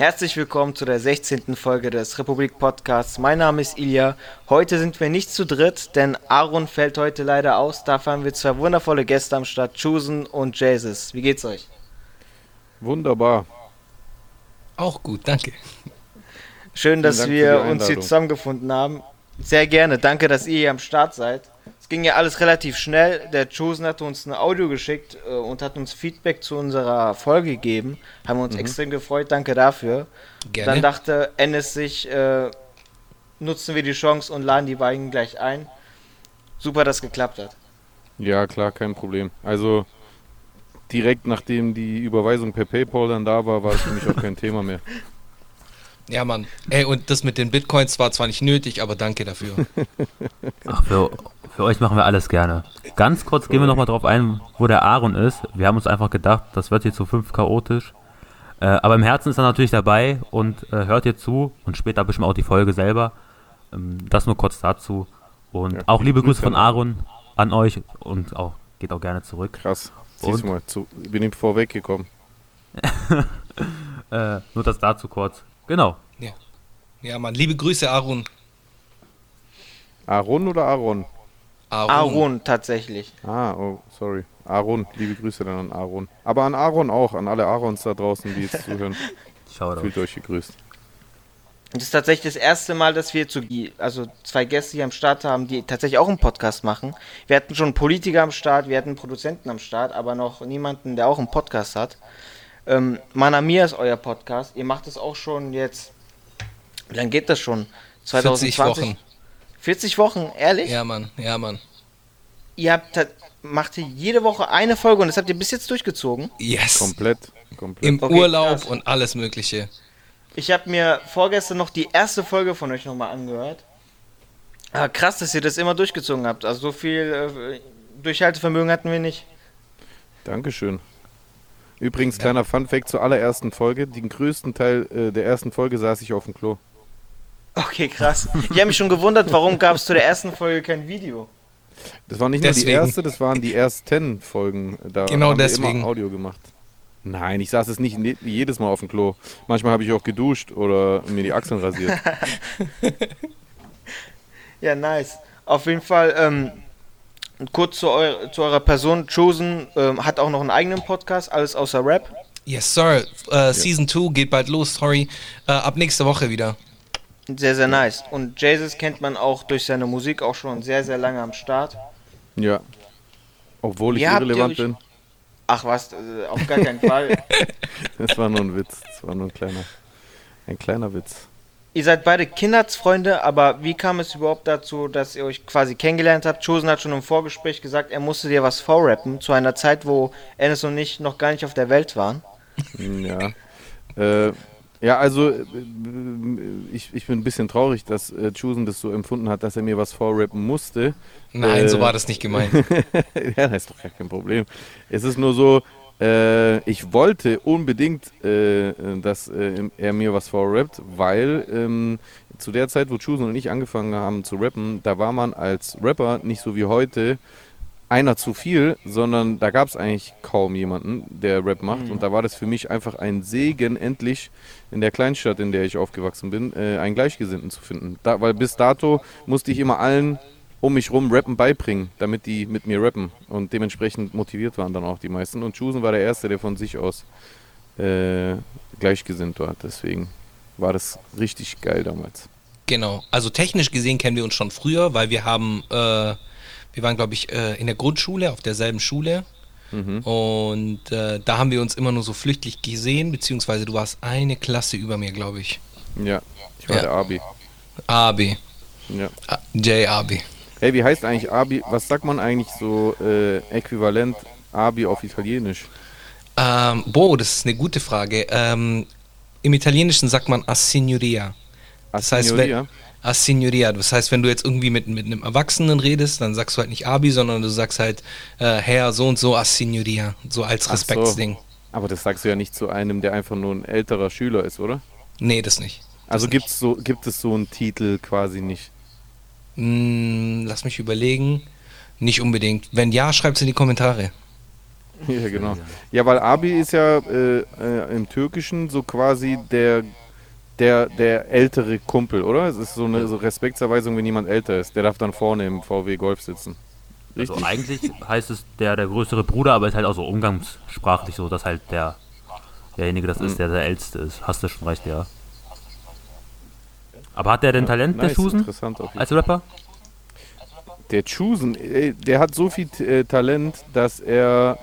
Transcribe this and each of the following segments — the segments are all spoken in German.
Herzlich willkommen zu der 16. Folge des Republik Podcasts. Mein Name ist Ilja. Heute sind wir nicht zu dritt, denn Aaron fällt heute leider aus. Dafür haben wir zwei wundervolle Gäste am Start, Chusen und Jesus. Wie geht's euch? Wunderbar. Auch gut, danke. Schön, dass wir uns hier zusammengefunden haben. Sehr gerne. Danke, dass ihr hier am Start seid ging ja alles relativ schnell. Der Chosen hat uns ein Audio geschickt äh, und hat uns Feedback zu unserer Folge gegeben. Haben wir uns mhm. extrem gefreut, danke dafür. Gerne. Dann dachte Ennis sich, äh, nutzen wir die Chance und laden die beiden gleich ein. Super, dass geklappt hat. Ja, klar, kein Problem. Also direkt nachdem die Überweisung per PayPal dann da war, war es für mich auch kein Thema mehr. Ja, Mann. Ey, und das mit den Bitcoins war zwar nicht nötig, aber danke dafür. Ach, für, für euch machen wir alles gerne. Ganz kurz gehen wir nochmal drauf ein, wo der Aaron ist. Wir haben uns einfach gedacht, das wird hier zu fünf chaotisch. Äh, aber im Herzen ist er natürlich dabei und äh, hört hier zu und später bestimmt auch die Folge selber. Ähm, das nur kurz dazu. Und ja, auch liebe Grüße von Aaron an euch und auch geht auch gerne zurück. Krass. Siehst mal, zu, bin ihm vorweggekommen. äh, nur das dazu kurz. Genau. Ja. Ja, Mann. Liebe Grüße, Aaron. Aaron oder Aaron? Aaron. Aaron tatsächlich. Ah, oh, sorry. Aaron, liebe Grüße dann an Aaron. Aber an Aaron auch, an alle Aarons da draußen, die jetzt zuhören. Schaut Fühlt euch gegrüßt. Das ist tatsächlich das erste Mal, dass wir zu, also zwei Gäste hier am Start haben, die tatsächlich auch einen Podcast machen. Wir hatten schon Politiker am Start, wir hatten Produzenten am Start, aber noch niemanden, der auch einen Podcast hat. Ähm, Manamia ist euer Podcast. Ihr macht es auch schon jetzt. Wie lange geht das schon? 2020? 40 Wochen. 40 Wochen, ehrlich? Ja, Mann, ja, Mann. Ihr habt, macht ihr jede Woche eine Folge und das habt ihr bis jetzt durchgezogen? Yes. Komplett. komplett. Im okay, Urlaub krass. und alles Mögliche. Ich habe mir vorgestern noch die erste Folge von euch nochmal angehört. Aber krass, dass ihr das immer durchgezogen habt. Also so viel äh, Durchhaltevermögen hatten wir nicht. Dankeschön. Übrigens, ja. kleiner Funfact zur allerersten Folge. Den größten Teil äh, der ersten Folge saß ich auf dem Klo. Okay, krass. Ich habe mich schon gewundert, warum gab es zu der ersten Folge kein Video? Das war nicht deswegen. nur die erste, das waren die ersten Folgen. Da genau haben deswegen. wir immer Audio gemacht. Nein, ich saß es nicht jedes Mal auf dem Klo. Manchmal habe ich auch geduscht oder mir die Achseln rasiert. ja, nice. Auf jeden Fall, ähm, kurz zu, eu zu, eurer Person. Chosen ähm, hat auch noch einen eigenen Podcast, alles außer Rap. Yes, sir. Uh, ja. Season 2 geht bald los, sorry. Uh, ab nächste Woche wieder. Sehr, sehr nice. Und Jesus kennt man auch durch seine Musik auch schon sehr, sehr lange am Start. Ja. Obwohl ich irrelevant bin. Ach was, äh, auf gar keinen Fall. das war nur ein Witz. Das war nur ein kleiner, ein kleiner Witz. Ihr seid beide Kindheitsfreunde, aber wie kam es überhaupt dazu, dass ihr euch quasi kennengelernt habt? Chosen hat schon im Vorgespräch gesagt, er musste dir was vorrappen, zu einer Zeit, wo Ennis und ich noch gar nicht auf der Welt waren. Ja. Äh, ja, also äh, ich, ich bin ein bisschen traurig, dass äh, Chusen das so empfunden hat, dass er mir was vorrappen musste. Nein, äh, so war das nicht gemeint. ja, das ist doch gar kein Problem. Es ist nur so, äh, ich wollte unbedingt, äh, dass äh, er mir was vorrappt, weil ähm, zu der Zeit, wo Chusen und ich angefangen haben zu rappen, da war man als Rapper nicht so wie heute einer zu viel, sondern da gab es eigentlich kaum jemanden, der Rap macht. Mhm. Und da war das für mich einfach ein Segen, endlich in der Kleinstadt, in der ich aufgewachsen bin, äh, einen Gleichgesinnten zu finden. Da, weil bis dato musste ich immer allen um mich rum Rappen beibringen, damit die mit mir rappen. Und dementsprechend motiviert waren dann auch die meisten. Und Chusen war der Erste, der von sich aus äh, gleichgesinnt war. Deswegen war das richtig geil damals. Genau. Also technisch gesehen kennen wir uns schon früher, weil wir haben äh, wir waren, glaube ich, äh, in der Grundschule, auf derselben Schule. Mhm. Und äh, da haben wir uns immer nur so flüchtig gesehen, beziehungsweise du warst eine Klasse über mir, glaube ich. Ja, ich war ja. der Abi. Abi. Ja. J. Hey, wie heißt eigentlich Abi? Was sagt man eigentlich so äh, äquivalent Abi auf Italienisch? Ähm, boah, das ist eine gute Frage. Ähm, Im Italienischen sagt man Assignoria. Das heißt, wenn, Ah, Signoria. Das heißt, wenn du jetzt irgendwie mit, mit einem Erwachsenen redest, dann sagst du halt nicht Abi, sondern du sagst halt äh, Herr so und so a Signoria. So als Respektsding. So. Aber das sagst du ja nicht zu einem, der einfach nur ein älterer Schüler ist, oder? Nee, das nicht. Das also gibt's so, gibt es so einen Titel quasi nicht? Hm, lass mich überlegen. Nicht unbedingt. Wenn ja, schreibt es in die Kommentare. Ja, genau. Ja, weil Abi ist ja äh, äh, im Türkischen so quasi der, der, der ältere Kumpel, oder? Es ist so eine so Respektserweisung, wenn jemand älter ist. Der darf dann vorne im VW Golf sitzen. Richtig? Also eigentlich heißt es der, der größere Bruder, aber ist halt auch so umgangssprachlich so, dass halt der derjenige das ist, mhm. der der Älteste ist. Hast du schon recht, ja. Aber hat der denn Talent, ja, nice, der Susan? Als Rapper? Der Chusen, der hat so viel äh, Talent, dass er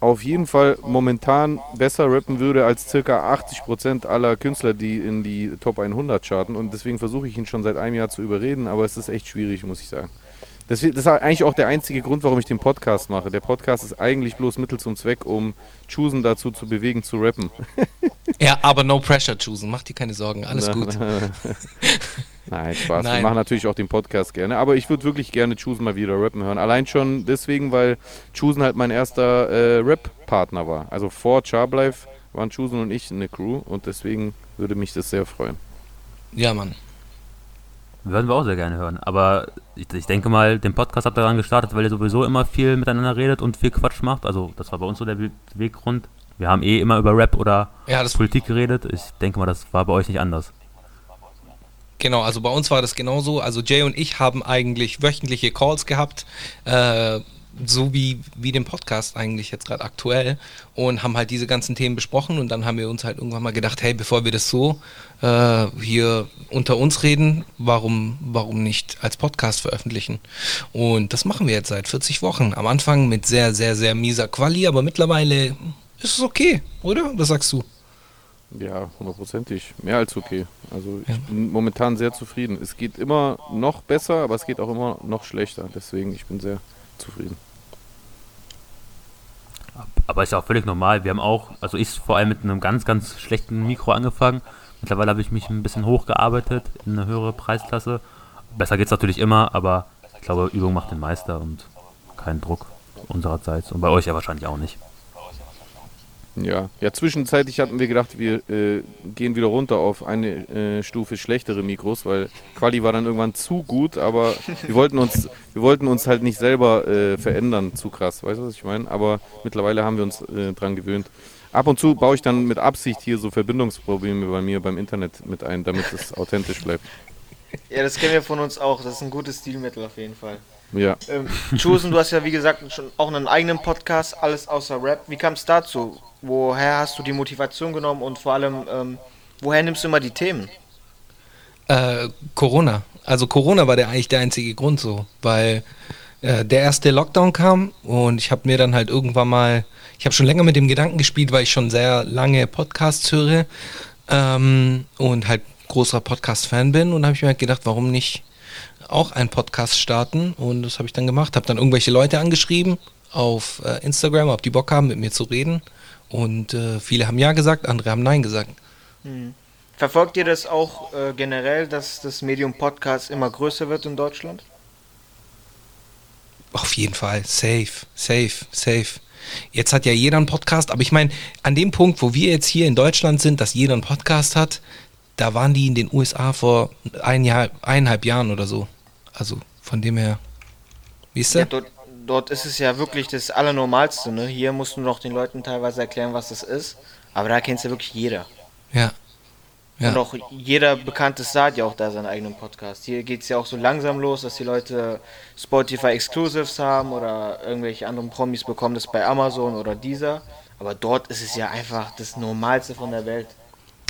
auf jeden Fall momentan besser rappen würde als circa 80% aller Künstler, die in die Top 100 charten. Und deswegen versuche ich ihn schon seit einem Jahr zu überreden, aber es ist echt schwierig, muss ich sagen. Das, ist eigentlich auch der einzige Grund, warum ich den Podcast mache. Der Podcast ist eigentlich bloß Mittel zum Zweck, um Chusen dazu zu bewegen, zu rappen. ja, aber no pressure, Chusen. Mach dir keine Sorgen. Alles gut. Nein, Spaß. Nein. Wir machen natürlich auch den Podcast gerne. Aber ich würde wirklich gerne Chusen mal wieder rappen hören. Allein schon deswegen, weil Chusen halt mein erster äh, Rap-Partner war. Also vor Charblife waren Chusen und ich eine Crew und deswegen würde mich das sehr freuen. Ja, Mann. Würden wir auch sehr gerne hören. Aber ich, ich denke mal, den Podcast habt ihr dann gestartet, weil ihr sowieso immer viel miteinander redet und viel Quatsch macht. Also das war bei uns so der Weggrund. Wir haben eh immer über Rap oder ja, Politik geredet. Ich denke mal, das war bei euch nicht anders. Genau, also bei uns war das genauso. Also Jay und ich haben eigentlich wöchentliche Calls gehabt. Äh, so wie, wie den Podcast eigentlich jetzt gerade aktuell und haben halt diese ganzen Themen besprochen und dann haben wir uns halt irgendwann mal gedacht, hey, bevor wir das so äh, hier unter uns reden, warum, warum nicht als Podcast veröffentlichen? Und das machen wir jetzt seit 40 Wochen. Am Anfang mit sehr, sehr, sehr mieser Quali, aber mittlerweile ist es okay, oder? Was sagst du? Ja, hundertprozentig. Mehr als okay. Also ich ja. bin momentan sehr zufrieden. Es geht immer noch besser, aber es geht auch immer noch schlechter. Deswegen, ich bin sehr zufrieden. Aber ist ja auch völlig normal. Wir haben auch, also ich vor allem mit einem ganz, ganz schlechten Mikro angefangen. Mittlerweile habe ich mich ein bisschen hochgearbeitet in eine höhere Preisklasse. Besser geht es natürlich immer, aber ich glaube, Übung macht den Meister und keinen Druck unsererseits. Und bei euch ja wahrscheinlich auch nicht. Ja, ja, zwischenzeitlich hatten wir gedacht, wir äh, gehen wieder runter auf eine äh, Stufe schlechtere Mikros, weil Quali war dann irgendwann zu gut, aber wir wollten uns, wir wollten uns halt nicht selber äh, verändern, zu krass, weißt du, was ich meine? Aber mittlerweile haben wir uns äh, dran gewöhnt. Ab und zu baue ich dann mit Absicht hier so Verbindungsprobleme bei mir beim Internet mit ein, damit es authentisch bleibt. Ja, das kennen wir von uns auch. Das ist ein gutes Stilmittel auf jeden Fall. Ja. Ähm, Chosen, du hast ja wie gesagt schon auch einen eigenen Podcast, alles außer Rap. Wie kam es dazu? Woher hast du die Motivation genommen und vor allem, ähm, woher nimmst du immer die Themen? Äh, Corona. Also Corona war der eigentlich der einzige Grund so, weil äh, der erste Lockdown kam und ich habe mir dann halt irgendwann mal, ich habe schon länger mit dem Gedanken gespielt, weil ich schon sehr lange Podcasts höre ähm, und halt großer Podcast-Fan bin und habe ich mir halt gedacht, warum nicht auch einen Podcast starten und das habe ich dann gemacht, habe dann irgendwelche Leute angeschrieben auf äh, Instagram, ob die Bock haben, mit mir zu reden und äh, viele haben ja gesagt, andere haben nein gesagt. Hm. Verfolgt ihr das auch äh, generell, dass das Medium Podcast immer größer wird in Deutschland? Auf jeden Fall, safe, safe, safe. Jetzt hat ja jeder einen Podcast, aber ich meine, an dem Punkt, wo wir jetzt hier in Deutschland sind, dass jeder einen Podcast hat, da waren die in den USA vor ein Jahr, eineinhalb Jahren oder so. Also von dem her. Wie ist der? Ja, dort, dort ist es ja wirklich das Allernormalste. Ne? Hier musst du noch den Leuten teilweise erklären, was das ist. Aber da kennt es ja wirklich jeder. Ja. ja. Und auch jeder bekannte Star hat ja auch da seinen eigenen Podcast. Hier geht es ja auch so langsam los, dass die Leute Spotify Exclusives haben oder irgendwelche anderen Promis bekommen das bei Amazon oder dieser. Aber dort ist es ja einfach das Normalste von der Welt.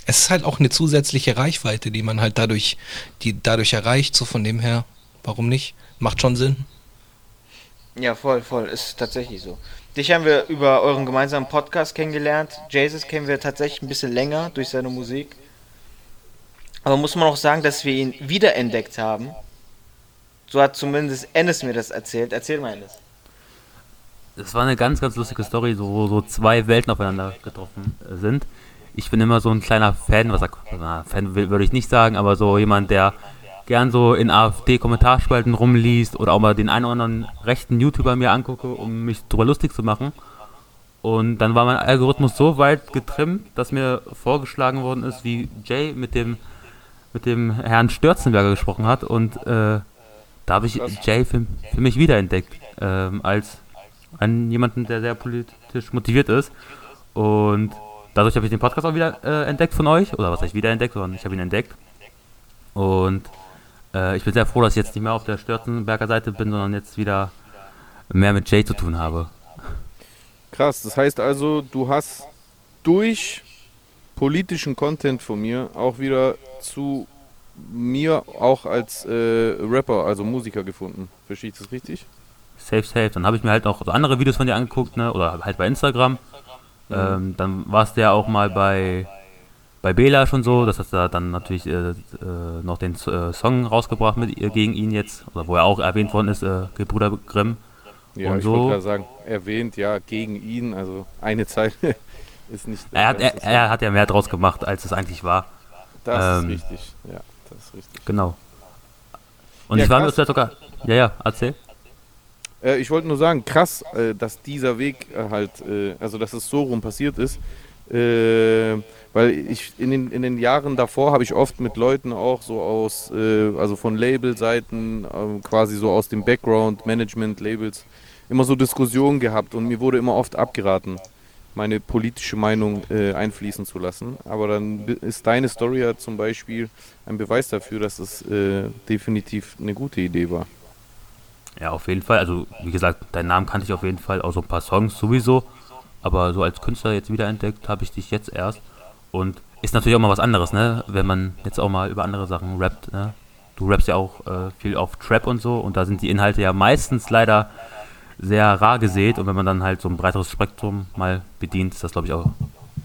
Es ist halt auch eine zusätzliche Reichweite, die man halt dadurch, die dadurch erreicht, so von dem her, warum nicht? Macht schon Sinn. Ja, voll, voll. Ist tatsächlich so. Dich haben wir über euren gemeinsamen Podcast kennengelernt. Jesus kennen wir tatsächlich ein bisschen länger durch seine Musik. Aber muss man auch sagen, dass wir ihn wiederentdeckt haben. So hat zumindest Ennis mir das erzählt. Erzähl mal, Ennis. Das war eine ganz, ganz lustige Story, so, wo so zwei Welten aufeinander getroffen sind. Ich bin immer so ein kleiner Fan, was na, Fan würde ich nicht sagen, aber so jemand, der gern so in AfD-Kommentarspalten rumliest oder auch mal den einen oder anderen rechten YouTuber mir angucke, um mich drüber lustig zu machen. Und dann war mein Algorithmus so weit getrimmt, dass mir vorgeschlagen worden ist, wie Jay mit dem, mit dem Herrn Störzenberger gesprochen hat. Und äh, da habe ich Jay für, für mich wiederentdeckt ähm, als, einen jemanden, der sehr politisch motiviert ist. Und dadurch habe ich den Podcast auch wieder äh, entdeckt von euch. Oder was heißt wieder entdeckt, sondern ich habe ihn entdeckt. Und äh, ich bin sehr froh, dass ich jetzt nicht mehr auf der Störzenberger Seite bin, sondern jetzt wieder mehr mit Jay zu tun habe. Krass, das heißt also, du hast durch politischen Content von mir auch wieder zu mir auch als äh, Rapper, also Musiker gefunden. Verstehe ich das richtig? Safe, safe. Dann habe ich mir halt noch andere Videos von dir angeguckt, ne? oder halt bei Instagram. Mhm. Ähm, dann warst du ja auch mal bei, bei Bela schon so, das hast du dann natürlich äh, äh, noch den äh, Song rausgebracht mit ihr gegen ihn jetzt, oder wo er auch erwähnt worden ist, äh, Gebrüder Grimm. Ja, Und ich so, wollte gerade sagen, erwähnt, ja, gegen ihn, also eine Zeile ist nicht. Er hat, er, er, hat ja mehr draus gemacht, als es eigentlich war. Das ähm, ist richtig, ja, das ist richtig. Genau. Und ja, ich war mir sogar. Ja, ja, erzähl. Äh, ich wollte nur sagen, krass, äh, dass dieser Weg äh, halt, äh, also dass es so rum passiert ist. Äh, weil ich in den, in den Jahren davor habe ich oft mit Leuten auch so aus, äh, also von Labelseiten, ähm, quasi so aus dem Background, Management, Labels, immer so Diskussionen gehabt und mir wurde immer oft abgeraten, meine politische Meinung einfließen zu lassen. Aber dann ist deine Story ja zum Beispiel ein Beweis dafür, dass es definitiv eine gute Idee war. Ja, auf jeden Fall. Also, wie gesagt, deinen Namen kannte ich auf jeden Fall, auch so ein paar Songs sowieso. Aber so als Künstler jetzt wiederentdeckt habe ich dich jetzt erst. Und ist natürlich auch mal was anderes, ne? Wenn man jetzt auch mal über andere Sachen rappt, ne? Du rappst ja auch äh, viel auf Trap und so und da sind die Inhalte ja meistens leider sehr rar gesät und wenn man dann halt so ein breiteres Spektrum mal bedient, ist das glaube ich auch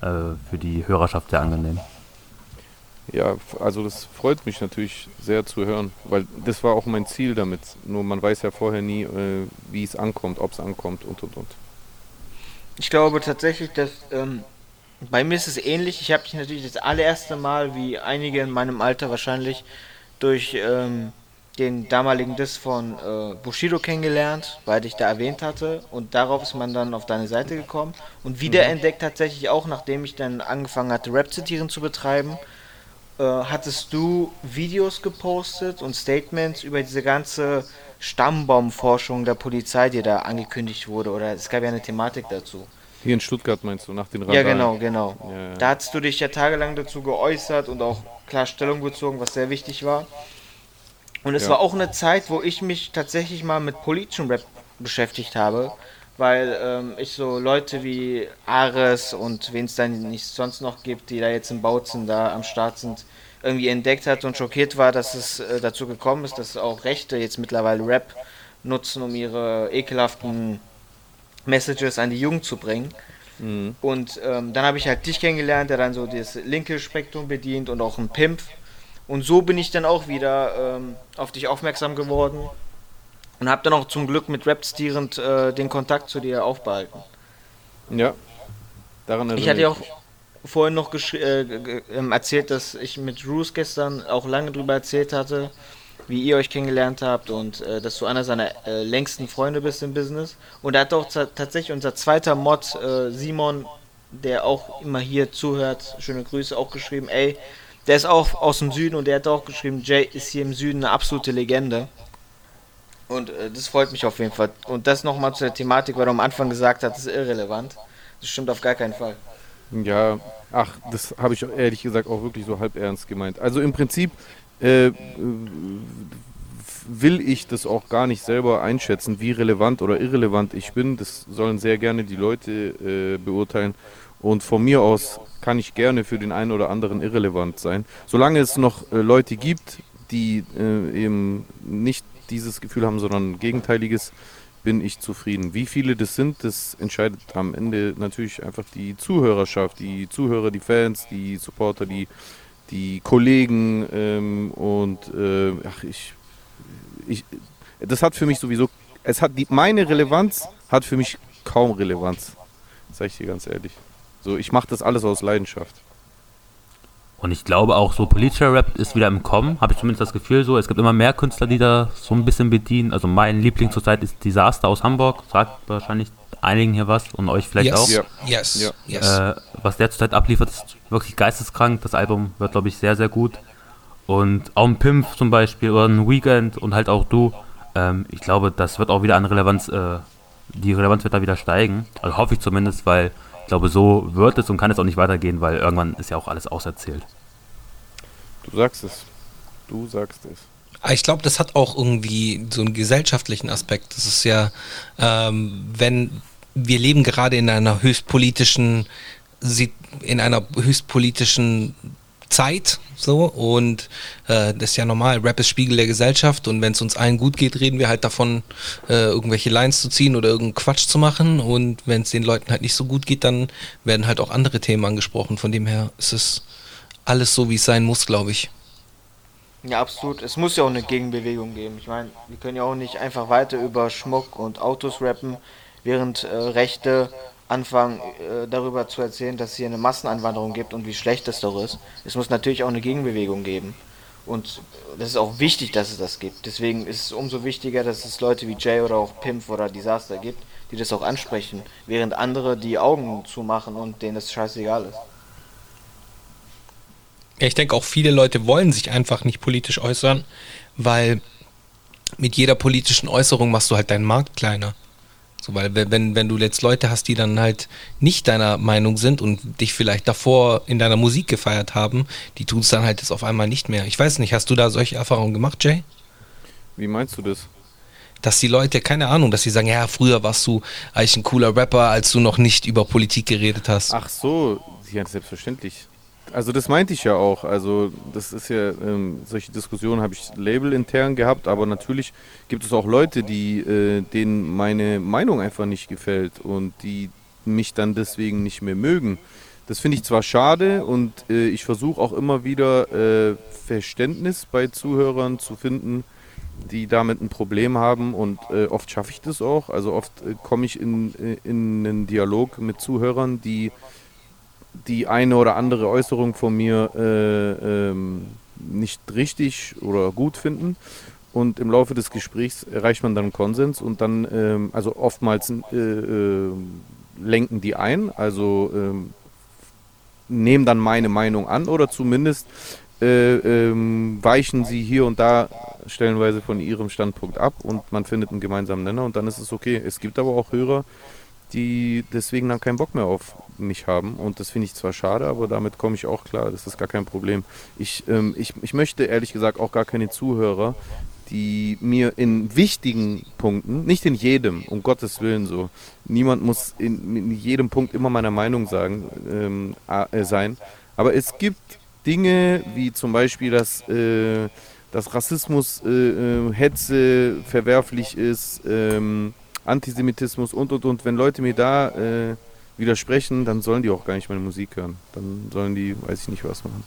äh, für die Hörerschaft sehr angenehm. Ja, also das freut mich natürlich sehr zu hören, weil das war auch mein Ziel damit. Nur man weiß ja vorher nie, äh, wie es ankommt, ob es ankommt und und und. Ich glaube tatsächlich, dass ähm, bei mir ist es ähnlich. Ich habe mich natürlich das allererste Mal, wie einige in meinem Alter wahrscheinlich, durch ähm, den damaligen Diss von äh, Bushido kennengelernt, weil ich da erwähnt hatte. Und darauf ist man dann auf deine Seite gekommen und wiederentdeckt tatsächlich auch, nachdem ich dann angefangen hatte, Rap-Zitieren zu betreiben äh, hattest du Videos gepostet und Statements über diese ganze Stammbaumforschung der Polizei, die da angekündigt wurde, oder es gab ja eine Thematik dazu. Hier in Stuttgart meinst du, nach den Radaren? Ja, genau, genau. Ja. Da hast du dich ja tagelang dazu geäußert und auch klar Stellung bezogen, was sehr wichtig war. Und es ja. war auch eine Zeit, wo ich mich tatsächlich mal mit politischem Rap beschäftigt habe, weil ähm, ich so Leute wie Ares und wen es dann nicht sonst noch gibt, die da jetzt im Bautzen da am Start sind, irgendwie entdeckt hat und schockiert war, dass es äh, dazu gekommen ist, dass auch Rechte jetzt mittlerweile Rap nutzen, um ihre ekelhaften Messages an die Jugend zu bringen. Mhm. Und ähm, dann habe ich halt dich kennengelernt, der dann so das linke Spektrum bedient und auch ein Pimp. Und so bin ich dann auch wieder ähm, auf dich aufmerksam geworden und habe dann auch zum Glück mit Rap stierend äh, den Kontakt zu dir aufbehalten. Ja, daran Ich hatte ja auch vorhin noch äh, ähm, erzählt, dass ich mit Roos gestern auch lange drüber erzählt hatte, wie ihr euch kennengelernt habt und äh, dass du einer seiner äh, längsten Freunde bist im Business. Und da hat auch tatsächlich unser zweiter Mod, äh, Simon, der auch immer hier zuhört, schöne Grüße, auch geschrieben, ey, der ist auch aus dem Süden und der hat auch geschrieben, Jay ist hier im Süden eine absolute Legende. Und äh, das freut mich auf jeden Fall. Und das nochmal zu der Thematik, weil du am Anfang gesagt hast, ist irrelevant. Das stimmt auf gar keinen Fall. Ja, ach, das habe ich ehrlich gesagt auch wirklich so halb ernst gemeint. Also im Prinzip äh, will ich das auch gar nicht selber einschätzen, wie relevant oder irrelevant ich bin. Das sollen sehr gerne die Leute äh, beurteilen. Und von mir aus kann ich gerne für den einen oder anderen irrelevant sein. Solange es noch äh, Leute gibt, die äh, eben nicht dieses Gefühl haben, sondern ein gegenteiliges, bin ich zufrieden. Wie viele das sind, das entscheidet am Ende natürlich einfach die Zuhörerschaft, die Zuhörer, die Fans, die Supporter, die, die Kollegen ähm, und äh, ach, ich, ich, das hat für mich sowieso, es hat die, meine Relevanz hat für mich kaum Relevanz, sag ich dir ganz ehrlich. So, ich mache das alles aus Leidenschaft. Und ich glaube auch, so politischer Rap ist wieder im Kommen, habe ich zumindest das Gefühl so. Es gibt immer mehr Künstler, die da so ein bisschen bedienen. Also mein Liebling zurzeit ist Disaster aus Hamburg. Sagt wahrscheinlich einigen hier was und euch vielleicht yes. auch. Ja. Yes. yes. Äh, was der zurzeit abliefert, ist wirklich geisteskrank. Das Album wird, glaube ich, sehr, sehr gut. Und auch ein Pimp zum Beispiel oder ein Weekend und halt auch du. Ähm, ich glaube, das wird auch wieder an Relevanz äh, die Relevanz wird da wieder steigen. Also hoffe ich zumindest, weil glaube, so wird es und kann es auch nicht weitergehen, weil irgendwann ist ja auch alles auserzählt. Du sagst es. Du sagst es. Ich glaube, das hat auch irgendwie so einen gesellschaftlichen Aspekt. Das ist ja, ähm, wenn wir leben gerade in einer höchstpolitischen, in einer höchstpolitischen Zeit so und äh, das ist ja normal. Rap ist Spiegel der Gesellschaft und wenn es uns allen gut geht, reden wir halt davon, äh, irgendwelche Lines zu ziehen oder irgendeinen Quatsch zu machen und wenn es den Leuten halt nicht so gut geht, dann werden halt auch andere Themen angesprochen. Von dem her ist es alles so, wie es sein muss, glaube ich. Ja, absolut. Es muss ja auch eine Gegenbewegung geben. Ich meine, wir können ja auch nicht einfach weiter über Schmuck und Autos rappen, während äh, Rechte anfangen äh, darüber zu erzählen, dass es hier eine Massenanwanderung gibt und wie schlecht das doch ist. Es muss natürlich auch eine Gegenbewegung geben. Und das ist auch wichtig, dass es das gibt. Deswegen ist es umso wichtiger, dass es Leute wie Jay oder auch Pimp oder Disaster gibt, die das auch ansprechen, während andere die Augen zumachen und denen das scheißegal ist. Ich denke auch viele Leute wollen sich einfach nicht politisch äußern, weil mit jeder politischen Äußerung machst du halt deinen Markt kleiner. So, weil wenn, wenn du jetzt Leute hast, die dann halt nicht deiner Meinung sind und dich vielleicht davor in deiner Musik gefeiert haben, die tun es dann halt jetzt auf einmal nicht mehr. Ich weiß nicht, hast du da solche Erfahrungen gemacht, Jay? Wie meinst du das? Dass die Leute, keine Ahnung, dass sie sagen, ja, früher warst du eigentlich ein cooler Rapper, als du noch nicht über Politik geredet hast. Ach so, ja, selbstverständlich. Also das meinte ich ja auch. Also das ist ja, ähm, solche Diskussionen habe ich labelintern gehabt, aber natürlich gibt es auch Leute, die, äh, denen meine Meinung einfach nicht gefällt und die mich dann deswegen nicht mehr mögen. Das finde ich zwar schade und äh, ich versuche auch immer wieder äh, Verständnis bei Zuhörern zu finden, die damit ein Problem haben und äh, oft schaffe ich das auch. Also oft äh, komme ich in, äh, in einen Dialog mit Zuhörern, die die eine oder andere Äußerung von mir äh, ähm, nicht richtig oder gut finden. Und im Laufe des Gesprächs erreicht man dann Konsens und dann, ähm, also oftmals äh, äh, lenken die ein, also ähm, nehmen dann meine Meinung an oder zumindest äh, ähm, weichen sie hier und da stellenweise von ihrem Standpunkt ab und man findet einen gemeinsamen Nenner und dann ist es okay. Es gibt aber auch Hörer, die deswegen dann keinen Bock mehr auf mich haben. Und das finde ich zwar schade, aber damit komme ich auch klar. Das ist gar kein Problem. Ich, ähm, ich, ich möchte ehrlich gesagt auch gar keine Zuhörer, die mir in wichtigen Punkten, nicht in jedem, um Gottes Willen so, niemand muss in, in jedem Punkt immer meiner Meinung sagen, ähm, äh, sein. Aber es gibt Dinge wie zum Beispiel, dass, äh, dass Rassismus, äh, äh Hetze verwerflich ist, ähm, Antisemitismus und und und. Wenn Leute mir da äh, widersprechen, dann sollen die auch gar nicht meine Musik hören. Dann sollen die, weiß ich nicht, was machen.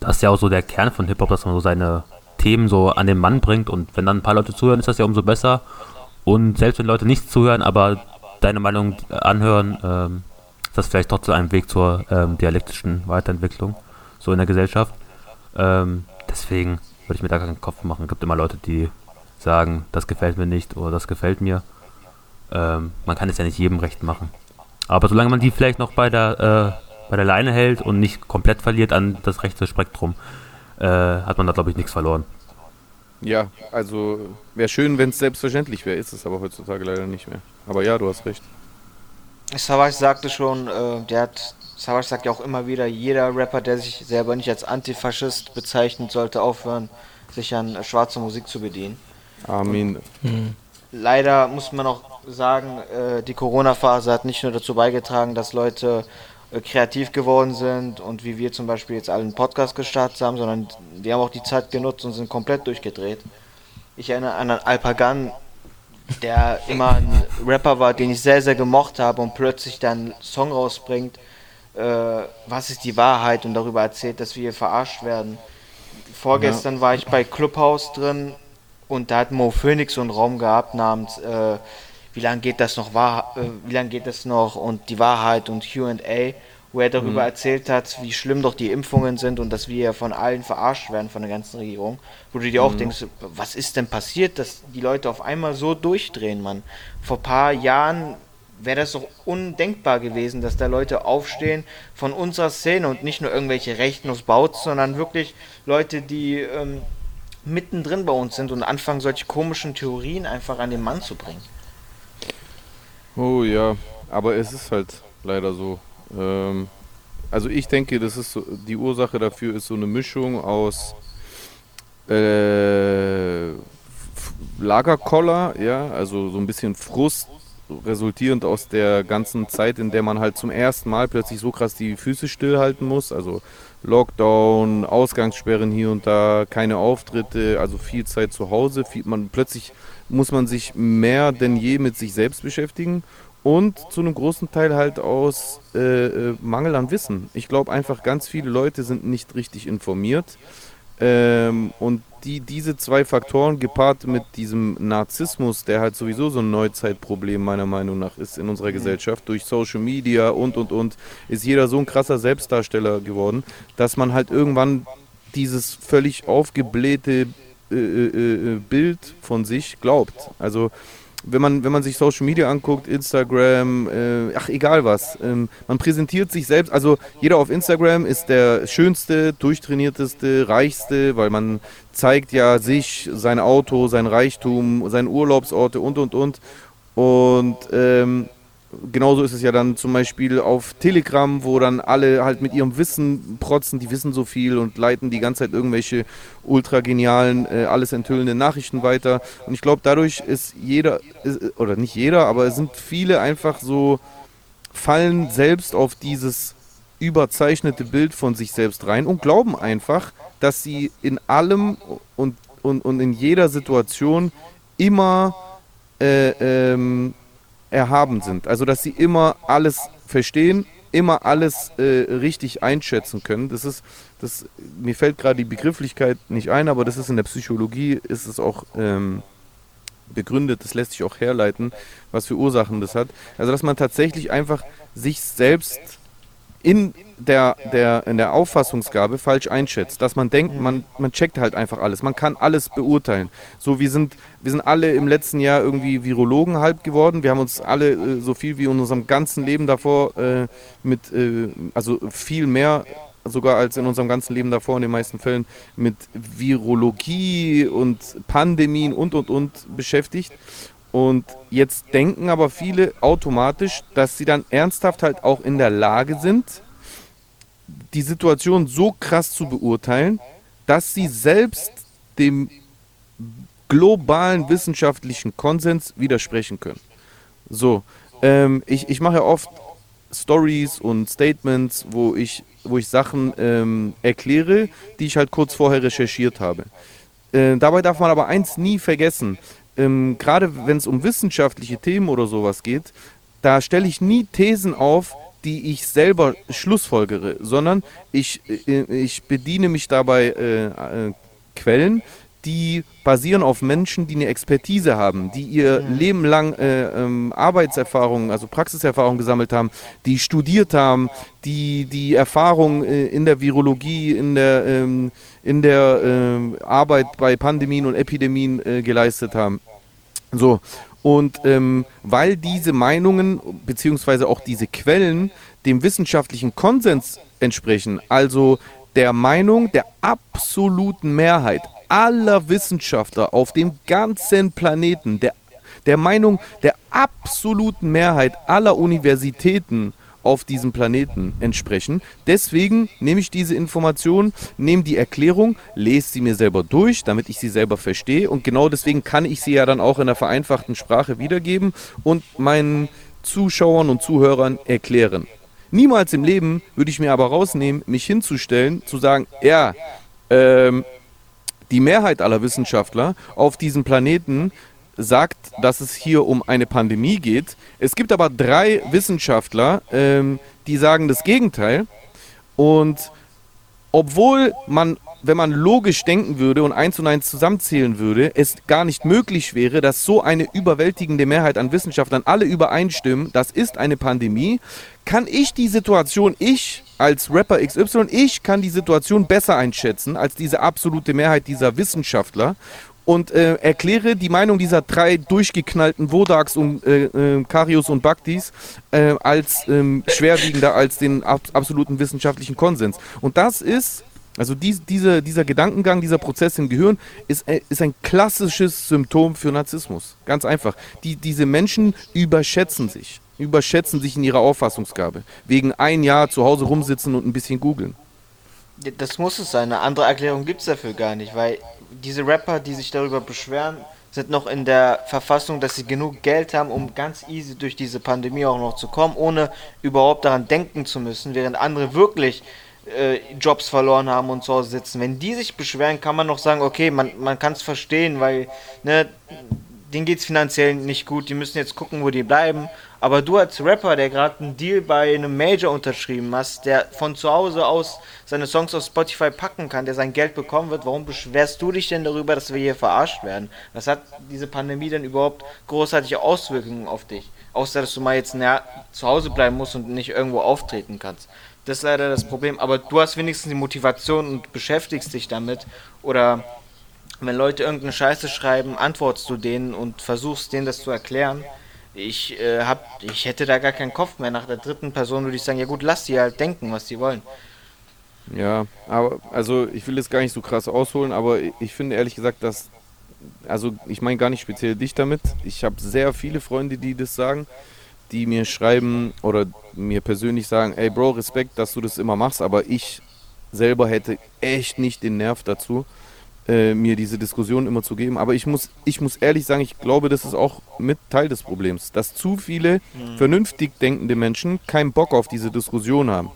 Das ist ja auch so der Kern von Hip-Hop, dass man so seine Themen so an den Mann bringt und wenn dann ein paar Leute zuhören, ist das ja umso besser. Und selbst wenn Leute nicht zuhören, aber deine Meinung anhören, ähm, ist das vielleicht trotzdem ein Weg zur ähm, dialektischen Weiterentwicklung, so in der Gesellschaft. Ähm, deswegen würde ich mir da keinen Kopf machen. Es gibt immer Leute, die sagen, das gefällt mir nicht oder das gefällt mir. Ähm, man kann es ja nicht jedem recht machen. Aber solange man die vielleicht noch bei der, äh, bei der Leine hält und nicht komplett verliert an das rechte Spektrum, äh, hat man da, glaube ich, nichts verloren. Ja, also wäre schön, wenn es selbstverständlich wäre, ist es aber heutzutage leider nicht mehr. Aber ja, du hast recht. Savage sagte schon, äh, der hat, Savage sagt ja auch immer wieder, jeder Rapper, der sich selber nicht als Antifaschist bezeichnet, sollte aufhören, sich an schwarze Musik zu bedienen. Amen. Mhm. Leider muss man auch sagen, äh, die Corona-Phase hat nicht nur dazu beigetragen, dass Leute äh, kreativ geworden sind und wie wir zum Beispiel jetzt alle einen Podcast gestartet haben, sondern die haben auch die Zeit genutzt und sind komplett durchgedreht. Ich erinnere an Alpagan, der immer ein Rapper war, den ich sehr, sehr gemocht habe und plötzlich dann einen Song rausbringt, äh, was ist die Wahrheit und darüber erzählt, dass wir hier verarscht werden. Vorgestern ja. war ich bei Clubhouse drin und da hat Mo Phoenix so einen Raum gehabt namens äh, Wie lange geht das noch wahr, äh, wie lange geht das noch und die Wahrheit und Q&A, wo er darüber mhm. erzählt hat, wie schlimm doch die Impfungen sind und dass wir ja von allen verarscht werden von der ganzen Regierung, wo du dir mhm. auch denkst, was ist denn passiert, dass die Leute auf einmal so durchdrehen, Mann. Vor ein paar Jahren wäre das doch undenkbar gewesen, dass da Leute aufstehen von unserer Szene und nicht nur irgendwelche Rechten aus Bautz, sondern wirklich Leute, die ähm, mittendrin bei uns sind und anfangen, solche komischen Theorien einfach an den Mann zu bringen. Oh ja, aber es ist halt leider so. Ähm, also ich denke, das ist so, die Ursache dafür ist so eine Mischung aus äh, Lagerkoller, ja, also so ein bisschen Frust resultierend aus der ganzen Zeit, in der man halt zum ersten Mal plötzlich so krass die Füße stillhalten muss. Also Lockdown, Ausgangssperren hier und da, keine Auftritte, also viel Zeit zu Hause. Viel, man, plötzlich muss man sich mehr denn je mit sich selbst beschäftigen und zu einem großen Teil halt aus äh, äh Mangel an Wissen. Ich glaube einfach, ganz viele Leute sind nicht richtig informiert. Ähm, und die, diese zwei Faktoren gepaart mit diesem Narzissmus, der halt sowieso so ein Neuzeitproblem meiner Meinung nach ist in unserer mhm. Gesellschaft, durch Social Media und und und, ist jeder so ein krasser Selbstdarsteller geworden, dass man halt irgendwann dieses völlig aufgeblähte äh, äh, äh Bild von sich glaubt. Also wenn man, wenn man sich Social Media anguckt, Instagram, äh, ach egal was, ähm, man präsentiert sich selbst, also jeder auf Instagram ist der schönste, durchtrainierteste, reichste, weil man zeigt ja sich, sein Auto, sein Reichtum, seine Urlaubsorte und und und. Und ähm, genauso ist es ja dann zum Beispiel auf Telegram, wo dann alle halt mit ihrem Wissen protzen, die wissen so viel und leiten die ganze Zeit irgendwelche ultra genialen, äh, alles enthüllenden Nachrichten weiter. Und ich glaube, dadurch ist jeder, ist, oder nicht jeder, aber es sind viele einfach so, fallen selbst auf dieses überzeichnete Bild von sich selbst rein und glauben einfach, dass sie in allem und, und, und in jeder Situation immer äh, ähm, erhaben sind. Also dass sie immer alles verstehen, immer alles äh, richtig einschätzen können. Das ist, das, mir fällt gerade die Begrifflichkeit nicht ein, aber das ist in der Psychologie, ist es auch ähm, begründet, das lässt sich auch herleiten, was für Ursachen das hat. Also dass man tatsächlich einfach sich selbst in der, der, in der Auffassungsgabe falsch einschätzt. Dass man denkt, man, man checkt halt einfach alles. Man kann alles beurteilen. So, wir sind, wir sind alle im letzten Jahr irgendwie Virologen halb geworden. Wir haben uns alle äh, so viel wie in unserem ganzen Leben davor äh, mit, äh, also viel mehr sogar als in unserem ganzen Leben davor in den meisten Fällen mit Virologie und Pandemien und und und beschäftigt. Und jetzt denken aber viele automatisch, dass sie dann ernsthaft halt auch in der Lage sind, die Situation so krass zu beurteilen, dass sie selbst dem globalen wissenschaftlichen Konsens widersprechen können. So, ähm, ich, ich mache ja oft Stories und Statements, wo ich, wo ich Sachen ähm, erkläre, die ich halt kurz vorher recherchiert habe. Äh, dabei darf man aber eins nie vergessen ähm, gerade wenn es um wissenschaftliche Themen oder sowas geht, da stelle ich nie Thesen auf, die ich selber schlussfolgere, sondern ich, äh, ich bediene mich dabei äh, äh, Quellen, die basieren auf Menschen, die eine Expertise haben, die ihr Leben lang äh, ähm, Arbeitserfahrung, also Praxiserfahrung gesammelt haben, die studiert haben, die die Erfahrung äh, in der Virologie, in der, ähm, in der äh, Arbeit bei Pandemien und Epidemien äh, geleistet haben. So, und ähm, weil diese Meinungen beziehungsweise auch diese Quellen dem wissenschaftlichen Konsens entsprechen, also der Meinung der absoluten Mehrheit aller Wissenschaftler auf dem ganzen Planeten, der, der Meinung der absoluten Mehrheit aller Universitäten auf diesem Planeten entsprechen. Deswegen nehme ich diese Information, nehme die Erklärung, lese sie mir selber durch, damit ich sie selber verstehe. Und genau deswegen kann ich sie ja dann auch in der vereinfachten Sprache wiedergeben und meinen Zuschauern und Zuhörern erklären. Niemals im Leben würde ich mir aber rausnehmen, mich hinzustellen, zu sagen, ja, ähm, die Mehrheit aller Wissenschaftler auf diesem Planeten sagt, dass es hier um eine Pandemie geht. Es gibt aber drei Wissenschaftler, ähm, die sagen das Gegenteil. Und obwohl man, wenn man logisch denken würde und eins und eins zusammenzählen würde, es gar nicht möglich wäre, dass so eine überwältigende Mehrheit an Wissenschaftlern alle übereinstimmen, das ist eine Pandemie, kann ich die Situation, ich als Rapper XY, ich kann die Situation besser einschätzen als diese absolute Mehrheit dieser Wissenschaftler und äh, erkläre die Meinung dieser drei durchgeknallten Wodaks und äh, äh, Karius und Bhaktis äh, als ähm, schwerwiegender als den ab absoluten wissenschaftlichen Konsens. Und das ist Also dies, diese, dieser Gedankengang, dieser Prozess im Gehirn ist, äh, ist ein klassisches Symptom für Narzissmus. Ganz einfach. Die, diese Menschen überschätzen sich. Überschätzen sich in ihrer Auffassungsgabe. Wegen ein Jahr zu Hause rumsitzen und ein bisschen googeln. Das muss es sein. Eine andere Erklärung gibt es dafür gar nicht, weil diese Rapper, die sich darüber beschweren, sind noch in der Verfassung, dass sie genug Geld haben, um ganz easy durch diese Pandemie auch noch zu kommen, ohne überhaupt daran denken zu müssen, während andere wirklich äh, Jobs verloren haben und zu Hause sitzen. Wenn die sich beschweren, kann man noch sagen, okay, man, man kann es verstehen, weil ne, denen geht es finanziell nicht gut, die müssen jetzt gucken, wo die bleiben. Aber du als Rapper, der gerade einen Deal bei einem Major unterschrieben hast, der von zu Hause aus seine Songs auf Spotify packen kann, der sein Geld bekommen wird, warum beschwerst du dich denn darüber, dass wir hier verarscht werden? Was hat diese Pandemie denn überhaupt großartige Auswirkungen auf dich? Außer, dass du mal jetzt na, zu Hause bleiben musst und nicht irgendwo auftreten kannst. Das ist leider das Problem. Aber du hast wenigstens die Motivation und beschäftigst dich damit. Oder wenn Leute irgendeine Scheiße schreiben, antwortest du denen und versuchst denen das zu erklären. Ich, äh, hab, ich hätte da gar keinen Kopf mehr. Nach der dritten Person würde ich sagen, ja gut, lass die halt denken, was die wollen. Ja, aber also ich will jetzt gar nicht so krass ausholen, aber ich finde ehrlich gesagt, dass, also ich meine gar nicht speziell dich damit. Ich habe sehr viele Freunde, die das sagen, die mir schreiben oder mir persönlich sagen, ey Bro, Respekt, dass du das immer machst, aber ich selber hätte echt nicht den Nerv dazu äh, mir diese Diskussion immer zu geben. Aber ich muss, ich muss ehrlich sagen, ich glaube, das ist auch mit Teil des Problems, dass zu viele mhm. vernünftig denkende Menschen keinen Bock auf diese Diskussion haben.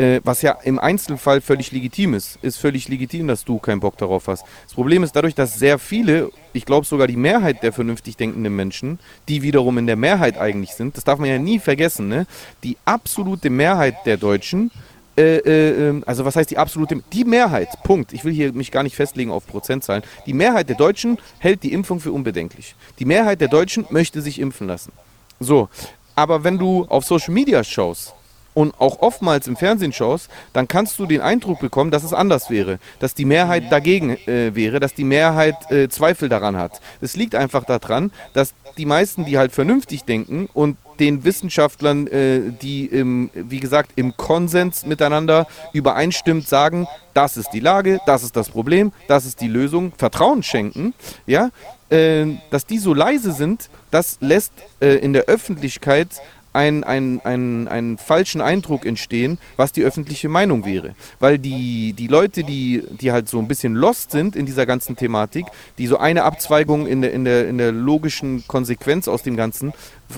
Äh, was ja im Einzelfall völlig legitim ist. Ist völlig legitim, dass du keinen Bock darauf hast. Das Problem ist dadurch, dass sehr viele, ich glaube sogar die Mehrheit der vernünftig denkenden Menschen, die wiederum in der Mehrheit eigentlich sind, das darf man ja nie vergessen, ne? die absolute Mehrheit der Deutschen äh, äh, ähm, also was heißt die absolute, die Mehrheit, Punkt, ich will hier mich gar nicht festlegen auf Prozentzahlen, die Mehrheit der Deutschen hält die Impfung für unbedenklich. Die Mehrheit der Deutschen möchte sich impfen lassen. So, aber wenn du auf Social Media schaust, und auch oftmals im Fernsehen schaust, dann kannst du den Eindruck bekommen, dass es anders wäre, dass die Mehrheit dagegen äh, wäre, dass die Mehrheit äh, Zweifel daran hat. Es liegt einfach daran, dass die meisten, die halt vernünftig denken und den Wissenschaftlern, äh, die im, wie gesagt im Konsens miteinander übereinstimmt, sagen, das ist die Lage, das ist das Problem, das ist die Lösung, Vertrauen schenken, ja, äh, dass die so leise sind, das lässt äh, in der Öffentlichkeit ein, ein, ein, einen falschen Eindruck entstehen, was die öffentliche Meinung wäre. Weil die, die Leute, die, die halt so ein bisschen lost sind in dieser ganzen Thematik, die so eine Abzweigung in der, in der, in der logischen Konsequenz aus dem Ganzen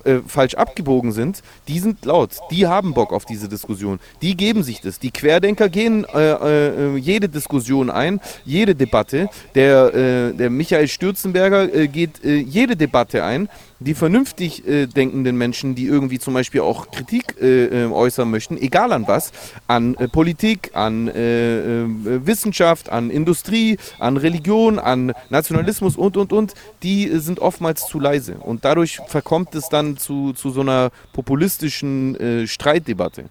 äh, falsch abgebogen sind, die sind laut. Die haben Bock auf diese Diskussion. Die geben sich das. Die Querdenker gehen äh, äh, jede Diskussion ein, jede Debatte. Der, äh, der Michael Stürzenberger äh, geht jede Debatte ein. Die vernünftig denkenden Menschen, die irgendwie zum Beispiel auch Kritik äußern möchten, egal an was, an Politik, an Wissenschaft, an Industrie, an Religion, an Nationalismus und, und, und, die sind oftmals zu leise. Und dadurch verkommt es dann dann zu, zu so einer populistischen äh, Streitdebatte.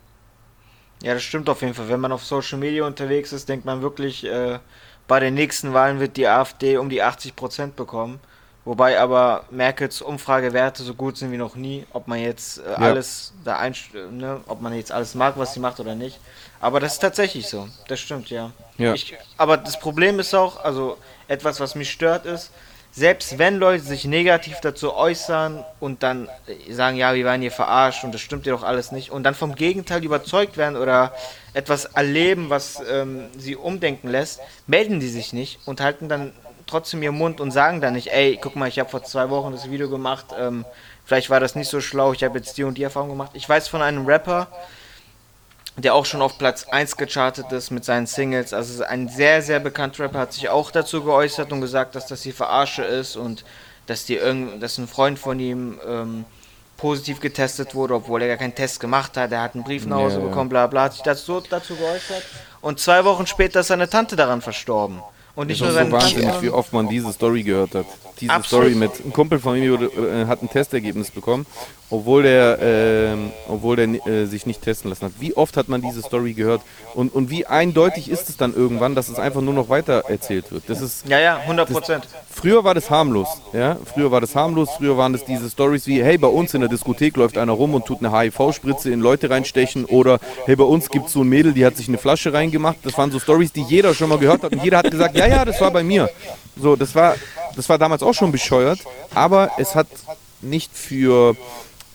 Ja, das stimmt auf jeden Fall. Wenn man auf Social Media unterwegs ist, denkt man wirklich, äh, bei den nächsten Wahlen wird die AfD um die 80 Prozent bekommen. Wobei aber Merkels Umfragewerte so gut sind wie noch nie, ob man jetzt äh, ja. alles da einstellt, ne, ob man jetzt alles mag, was sie macht oder nicht. Aber das ist tatsächlich so. Das stimmt, ja. ja. Ich, aber das Problem ist auch, also etwas, was mich stört, ist, selbst wenn Leute sich negativ dazu äußern und dann sagen, ja, wir waren hier verarscht und das stimmt ja doch alles nicht und dann vom Gegenteil überzeugt werden oder etwas erleben, was ähm, sie umdenken lässt, melden die sich nicht und halten dann trotzdem ihren Mund und sagen dann nicht, ey, guck mal, ich habe vor zwei Wochen das Video gemacht, ähm, vielleicht war das nicht so schlau, ich habe jetzt die und die Erfahrung gemacht. Ich weiß von einem Rapper, der auch schon auf Platz 1 gechartet ist mit seinen Singles. Also ein sehr, sehr bekannter Rapper hat sich auch dazu geäußert und gesagt, dass das die Verarsche ist und dass, die irgend, dass ein Freund von ihm ähm, positiv getestet wurde, obwohl er gar keinen Test gemacht hat. Er hat einen Brief nach Hause yeah. bekommen, bla bla, hat sich dazu, dazu geäußert. Und zwei Wochen später ist seine Tante daran verstorben. Und nicht nur seine so wahnsinnig, Tante, wie oft man diese Story gehört hat. Diese Absolut. Story mit. Ein Kumpel von mir äh, hat ein Testergebnis bekommen, obwohl der, äh, obwohl der äh, sich nicht testen lassen hat. Wie oft hat man diese Story gehört? Und, und wie eindeutig ist es dann irgendwann, dass es einfach nur noch weiter erzählt wird? Das ist, ja, ja, 100 Prozent. Früher war das harmlos. Ja? Früher war das harmlos. Früher waren das diese Stories wie, hey, bei uns in der Diskothek läuft einer rum und tut eine HIV-Spritze in Leute reinstechen. Oder, hey, bei uns gibt es so ein Mädel, die hat sich eine Flasche reingemacht. Das waren so Stories, die jeder schon mal gehört hat. Und jeder hat gesagt, ja, ja, das war bei mir. So, das war, das war damals auch schon bescheuert, aber es hat nicht für,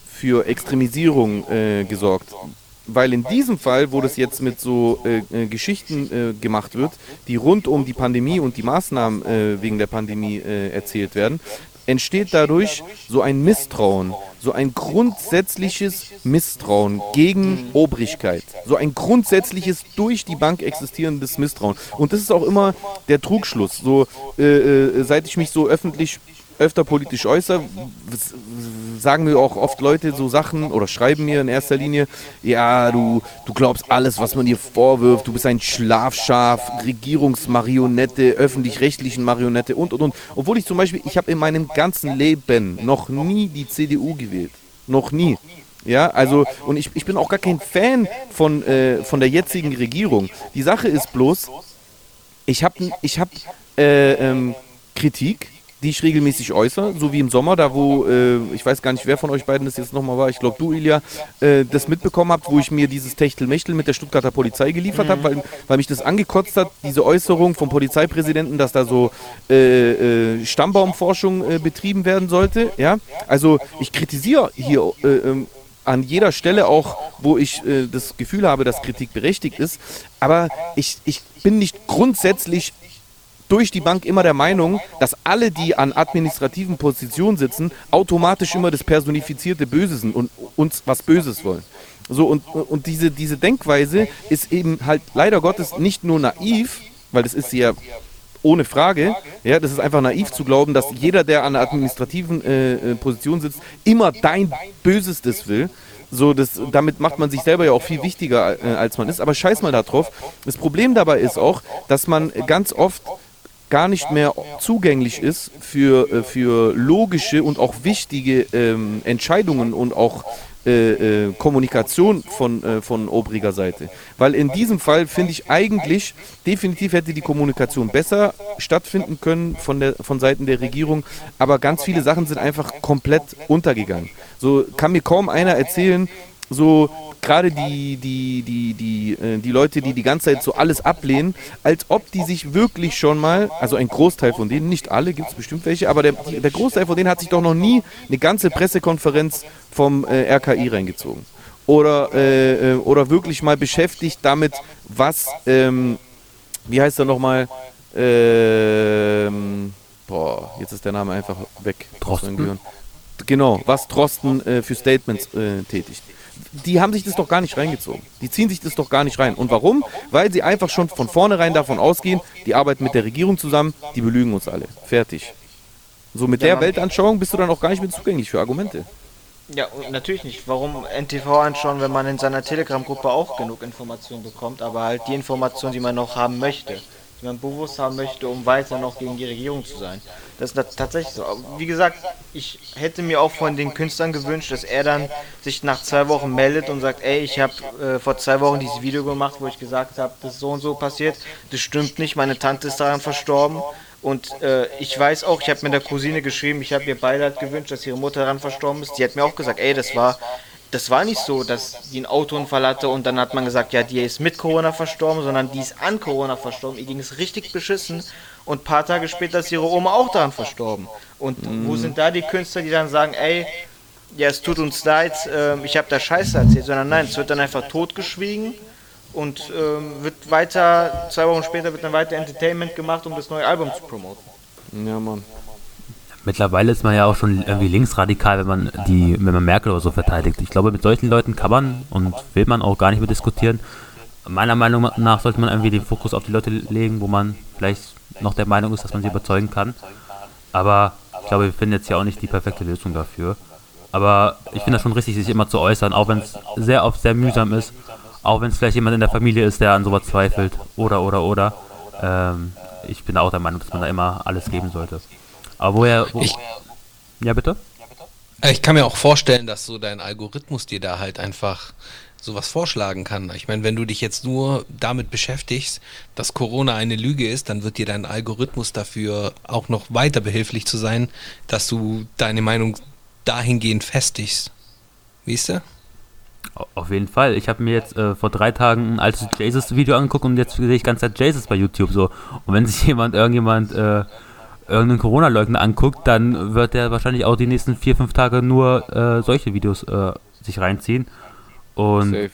für Extremisierung äh, gesorgt. Weil in diesem Fall, wo das jetzt mit so äh, äh Geschichten äh, gemacht wird, die rund um die Pandemie und die Maßnahmen äh, wegen der Pandemie äh, erzählt werden, entsteht dadurch so ein Misstrauen, so ein grundsätzliches Misstrauen gegen Obrigkeit, so ein grundsätzliches durch die Bank existierendes Misstrauen. Und das ist auch immer der Trugschluss. So, äh, äh, seit ich mich so öffentlich öfter politisch äußere, sagen mir auch oft Leute so Sachen oder schreiben mir in erster Linie, ja, du, du glaubst alles, was man dir vorwirft, du bist ein Schlafschaf, Regierungsmarionette, öffentlich-rechtlichen Marionette und und und. Obwohl ich zum Beispiel, ich habe in meinem ganzen Leben noch nie die CDU gewählt. Noch nie. Ja, also, und ich, ich bin auch gar kein Fan von, äh, von der jetzigen Regierung. Die Sache ist bloß, ich habe ich hab, äh, ähm, Kritik die ich regelmäßig äußere, so wie im Sommer, da wo, äh, ich weiß gar nicht, wer von euch beiden das jetzt nochmal war, ich glaube du, Ilja, äh, das mitbekommen habt, wo ich mir dieses Techtelmechtel mit der Stuttgarter Polizei geliefert mhm. habe, weil, weil mich das angekotzt hat, diese Äußerung vom Polizeipräsidenten, dass da so äh, äh Stammbaumforschung äh, betrieben werden sollte. Ja? Also ich kritisiere hier äh, ähm, an jeder Stelle auch, wo ich das Gefühl habe, dass Kritik berechtigt ist. Aber ich, ich bin nicht grundsätzlich durch die Bank immer der Meinung, dass alle, die an administrativen Positionen sitzen, automatisch immer das personifizierte Böse sind und uns was Böses wollen. So, und, und diese, diese Denkweise ist eben halt leider Gottes nicht nur naiv, weil das ist ja ohne Frage, ja, das ist einfach naiv zu glauben, dass jeder, der an einer administrativen äh, äh Position sitzt, immer dein Bösestes will. So, das, damit macht man sich selber ja auch viel wichtiger, äh, als man ist. Aber scheiß mal da drauf. Das Problem dabei ist auch, dass man ganz oft gar nicht mehr zugänglich ist für, äh, für logische und auch wichtige ähm, Entscheidungen und auch äh, äh, Kommunikation von, äh, von obriger Seite. Weil in diesem Fall finde ich eigentlich, definitiv hätte die Kommunikation besser stattfinden können von, der, von Seiten der Regierung, aber ganz viele Sachen sind einfach komplett untergegangen. So kann mir kaum einer erzählen, so gerade die, die, die, die, äh, die Leute, die die ganze Zeit so alles ablehnen, als ob die sich wirklich schon mal, also ein Großteil von denen, nicht alle, gibt es bestimmt welche, aber der, der Großteil von denen hat sich doch noch nie eine ganze Pressekonferenz vom äh, RKI reingezogen. Oder, äh, äh, oder wirklich mal beschäftigt damit, was, ähm, wie heißt er nochmal, ähm, boah, jetzt ist der Name einfach weg. Drosten. Genau, was Drosten äh, für Statements äh, tätigt die haben sich das doch gar nicht reingezogen. Die ziehen sich das doch gar nicht rein. Und warum? Weil sie einfach schon von vornherein davon ausgehen, die arbeiten mit der Regierung zusammen, die belügen uns alle. Fertig. So mit der Weltanschauung bist du dann auch gar nicht mehr zugänglich für Argumente. Ja, natürlich nicht. Warum NTV anschauen, wenn man in seiner Telegram-Gruppe auch genug Informationen bekommt, aber halt die Informationen, die man noch haben möchte die man bewusst haben möchte, um weiter noch gegen die Regierung zu sein. Das ist tatsächlich so. Wie gesagt, ich hätte mir auch von den Künstlern gewünscht, dass er dann sich nach zwei Wochen meldet und sagt, ey, ich habe äh, vor zwei Wochen dieses Video gemacht, wo ich gesagt habe, das ist so und so passiert. Das stimmt nicht, meine Tante ist daran verstorben. Und äh, ich weiß auch, ich habe mit der Cousine geschrieben, ich habe ihr Beileid gewünscht, dass ihre Mutter daran verstorben ist. Die hat mir auch gesagt, ey, das war das war nicht so, dass die einen Autounfall hatte und dann hat man gesagt, ja, die ist mit Corona verstorben, sondern die ist an Corona verstorben. Ihr ging es richtig beschissen und ein paar Tage später ist ihre Oma auch daran verstorben. Und mm. wo sind da die Künstler, die dann sagen, ey, ja, es tut uns leid, äh, ich habe da Scheiße erzählt, sondern nein, es wird dann einfach totgeschwiegen und äh, wird weiter, zwei Wochen später wird dann weiter Entertainment gemacht, um das neue Album zu promoten. Ja, Mann. Mittlerweile ist man ja auch schon irgendwie linksradikal, wenn man die, wenn man Merkel oder so verteidigt. Ich glaube, mit solchen Leuten kann man und will man auch gar nicht mehr diskutieren. Meiner Meinung nach sollte man irgendwie den Fokus auf die Leute legen, wo man vielleicht noch der Meinung ist, dass man sie überzeugen kann. Aber ich glaube, wir finden jetzt ja auch nicht die perfekte Lösung dafür. Aber ich finde das schon richtig, sich immer zu äußern, auch wenn es sehr oft sehr mühsam ist. Auch wenn es vielleicht jemand in der Familie ist, der an sowas zweifelt. Oder, oder, oder. Ähm, ich bin auch der Meinung, dass man da immer alles geben sollte. Aber woher. Wo, ich, ja, bitte? Äh, ich kann mir auch vorstellen, dass so dein Algorithmus dir da halt einfach sowas vorschlagen kann. Ich meine, wenn du dich jetzt nur damit beschäftigst, dass Corona eine Lüge ist, dann wird dir dein Algorithmus dafür auch noch weiter behilflich zu sein, dass du deine Meinung dahingehend festigst. Weißt du? Auf jeden Fall. Ich habe mir jetzt äh, vor drei Tagen ein altes Jesus-Video angeguckt und jetzt sehe ich ganz Zeit Jesus bei YouTube so. Und wenn sich jemand, irgendjemand, äh, irgendeinen Corona-Leugner anguckt, dann wird er wahrscheinlich auch die nächsten vier, fünf Tage nur äh, solche Videos äh, sich reinziehen. Und safe.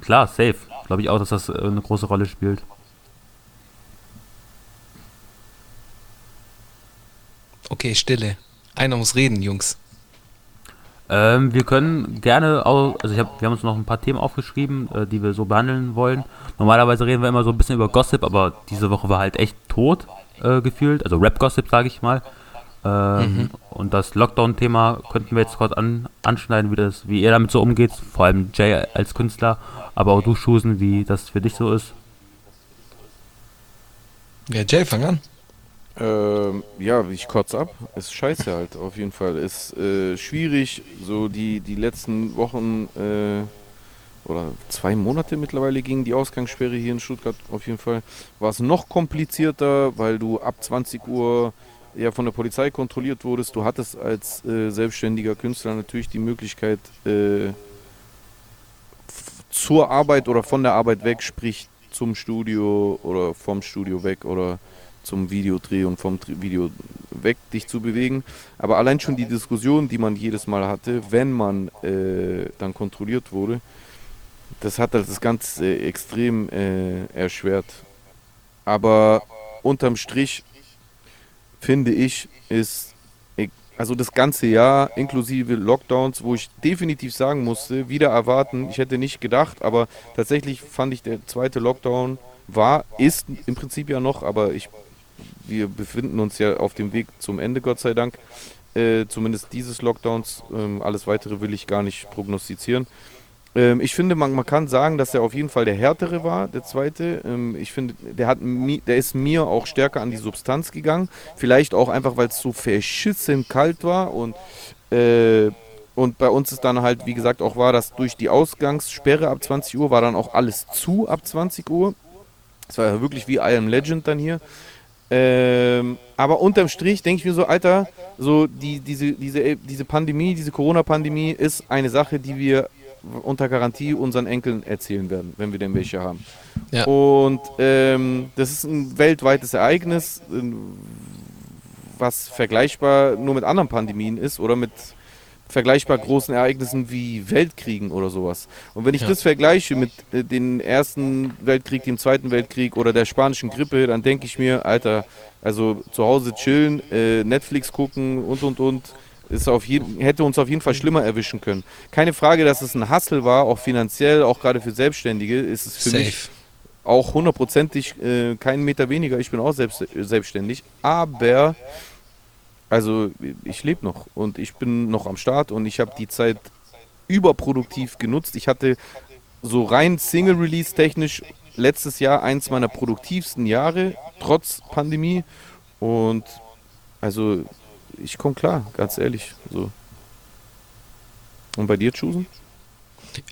klar, safe. Glaube ich auch, dass das äh, eine große Rolle spielt. Okay, Stille. Einer muss reden, Jungs. Ähm, wir können gerne auch, also ich hab, wir haben uns noch ein paar Themen aufgeschrieben, äh, die wir so behandeln wollen. Normalerweise reden wir immer so ein bisschen über Gossip, aber diese Woche war halt echt tot äh, gefühlt, also Rap-Gossip, sage ich mal. Ähm, mhm. Und das Lockdown-Thema könnten wir jetzt kurz an, anschneiden, wie, das, wie ihr damit so umgeht, vor allem Jay als Künstler, aber auch du, Schusen, wie das für dich so ist. Ja, Jay, fang an. Ähm, ja, ich kotze ab. Ist scheiße halt, auf jeden Fall. Ist äh, schwierig, so die, die letzten Wochen äh, oder zwei Monate mittlerweile ging die Ausgangssperre hier in Stuttgart auf jeden Fall. War es noch komplizierter, weil du ab 20 Uhr ja von der Polizei kontrolliert wurdest. Du hattest als äh, selbstständiger Künstler natürlich die Möglichkeit, äh, zur Arbeit oder von der Arbeit weg, sprich zum Studio oder vom Studio weg oder zum Videodreh und vom Video weg dich zu bewegen. Aber allein schon die Diskussion, die man jedes Mal hatte, wenn man äh, dann kontrolliert wurde, das hat halt das Ganze äh, extrem äh, erschwert. Aber unterm Strich finde ich, ist also das ganze Jahr inklusive Lockdowns, wo ich definitiv sagen musste, wieder erwarten, ich hätte nicht gedacht, aber tatsächlich fand ich der zweite Lockdown war, ist im Prinzip ja noch, aber ich, wir befinden uns ja auf dem Weg zum Ende, Gott sei Dank, äh, zumindest dieses Lockdowns, ähm, alles weitere will ich gar nicht prognostizieren. Ähm, ich finde, man, man kann sagen, dass er auf jeden Fall der härtere war, der zweite. Ähm, ich finde, der, hat der ist mir auch stärker an die Substanz gegangen. Vielleicht auch einfach, weil es so verschissen kalt war und äh, und bei uns ist dann halt, wie gesagt, auch war, dass durch die Ausgangssperre ab 20 Uhr war dann auch alles zu ab 20 Uhr. Das war ja wirklich wie I Am Legend dann hier. Ähm, aber unterm Strich denke ich mir so, Alter, so die, diese, diese, diese Pandemie, diese Corona-Pandemie ist eine Sache, die wir unter Garantie unseren Enkeln erzählen werden, wenn wir denn welche haben. Ja. Und ähm, das ist ein weltweites Ereignis, was vergleichbar nur mit anderen Pandemien ist oder mit vergleichbar großen Ereignissen wie Weltkriegen oder sowas. Und wenn ich ja. das vergleiche mit äh, dem Ersten Weltkrieg, dem Zweiten Weltkrieg oder der spanischen Grippe, dann denke ich mir, Alter, also zu Hause chillen, äh, Netflix gucken und und und ist auf jeden, hätte uns auf jeden Fall schlimmer erwischen können. Keine Frage, dass es ein Hassel war, auch finanziell, auch gerade für Selbstständige, ist es für Safe. mich auch hundertprozentig äh, keinen Meter weniger. Ich bin auch selbst, selbstständig, aber also ich lebe noch und ich bin noch am Start und ich habe die Zeit überproduktiv genutzt. Ich hatte so rein Single-Release technisch letztes Jahr eins meiner produktivsten Jahre, trotz Pandemie. Und also ich komme klar, ganz ehrlich. So. Und bei dir, Chusen?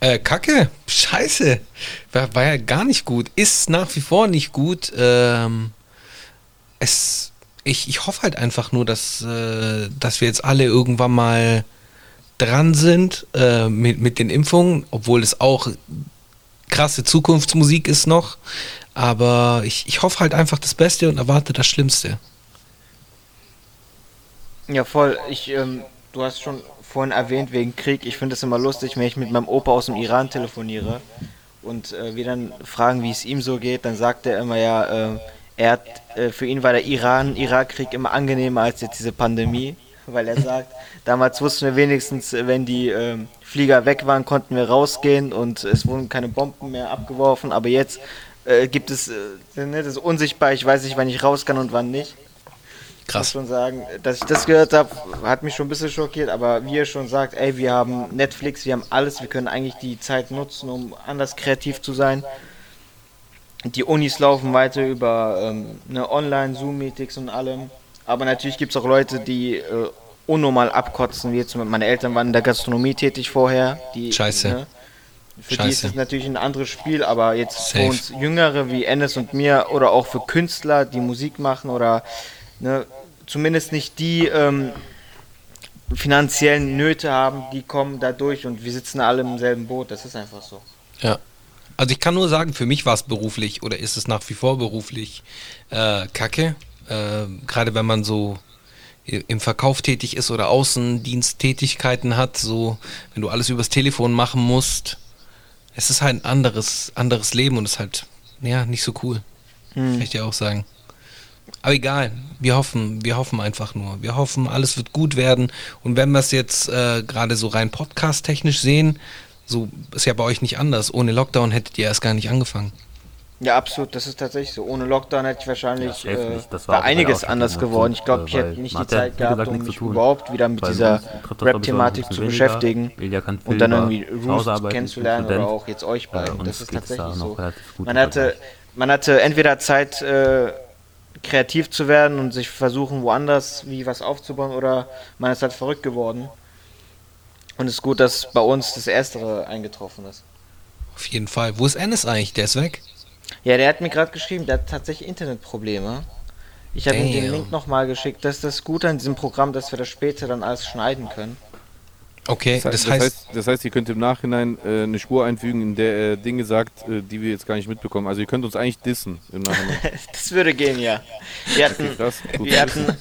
Äh, Kacke, scheiße. War, war, ja gar nicht gut. Ist nach wie vor nicht gut. Ähm, es, ich, ich hoffe halt einfach nur, dass, äh, dass wir jetzt alle irgendwann mal dran sind äh, mit, mit den Impfungen, obwohl es auch krasse Zukunftsmusik ist noch. Aber ich, ich hoffe halt einfach das Beste und erwarte das Schlimmste. Ja, voll. Ich, ähm, du hast schon vorhin erwähnt wegen Krieg. Ich finde es immer lustig, wenn ich mit meinem Opa aus dem Iran telefoniere und äh, wir dann fragen, wie es ihm so geht, dann sagt er immer ja, äh, er hat, äh, für ihn war der Iran-Irak-Krieg immer angenehmer als jetzt diese Pandemie, weil er sagt, damals wussten wir wenigstens, wenn die ähm, Flieger weg waren, konnten wir rausgehen und es wurden keine Bomben mehr abgeworfen, aber jetzt äh, gibt es, äh, ne, das ist unsichtbar, ich weiß nicht, wann ich raus kann und wann nicht. Krass. Muss schon sagen, dass ich das gehört habe, hat mich schon ein bisschen schockiert, aber wie ihr schon sagt, ey, wir haben Netflix, wir haben alles, wir können eigentlich die Zeit nutzen, um anders kreativ zu sein. Die Unis laufen weiter über ähm, eine Online-Zoom-Meetings und allem. Aber natürlich gibt es auch Leute, die äh, unnormal abkotzen, wie jetzt meine Eltern waren in der Gastronomie tätig vorher. Die, Scheiße. Ne, für Scheiße. die ist es natürlich ein anderes Spiel, aber jetzt Safe. für uns Jüngere wie Ennis und mir oder auch für Künstler, die Musik machen oder ne, zumindest nicht die ähm, finanziellen Nöte haben, die kommen dadurch und wir sitzen alle im selben Boot. Das ist einfach so. Ja. Also ich kann nur sagen, für mich war es beruflich oder ist es nach wie vor beruflich äh, Kacke. Äh, Gerade wenn man so im Verkauf tätig ist oder Außendiensttätigkeiten hat, so wenn du alles übers Telefon machen musst, es ist halt ein anderes, anderes Leben und ist halt, ja, nicht so cool. Hm. Kann ich dir auch sagen. Aber egal, wir hoffen, wir hoffen einfach nur. Wir hoffen, alles wird gut werden. Und wenn wir es jetzt äh, gerade so rein podcast-technisch sehen, so ist ja bei euch nicht anders. Ohne Lockdown hättet ihr erst gar nicht angefangen. Ja, absolut, das ist tatsächlich so. Ohne Lockdown hätte ich wahrscheinlich ja, äh, war einiges anders geworden. Ich glaube, ich hätte nicht die Zeit gehabt, um mich überhaupt wieder mit dieser Rap-Thematik zu beschäftigen und dann irgendwie Roost kennenzulernen oder auch jetzt euch beiden. das ist tatsächlich so. Man hatte, man hatte entweder Zeit, äh, kreativ zu werden und sich versuchen, woanders wie was aufzubauen oder man ist halt verrückt geworden. Und es ist gut, dass bei uns das Erstere eingetroffen ist. Auf jeden Fall. Wo ist Ennis eigentlich? Der ist weg? Ja, der hat mir gerade geschrieben, der hat tatsächlich Internetprobleme. Ich habe ihm den Link nochmal geschickt. Das ist das Gute an diesem Programm, dass wir das später dann alles schneiden können. Okay, das, das, heißt, heißt, das heißt, ihr könnt im Nachhinein äh, eine Spur einfügen, in der er Dinge sagt, äh, die wir jetzt gar nicht mitbekommen. Also ihr könnt uns eigentlich dissen im Nachhinein. das würde gehen, ja. Wir hatten, okay, krass, wir hatten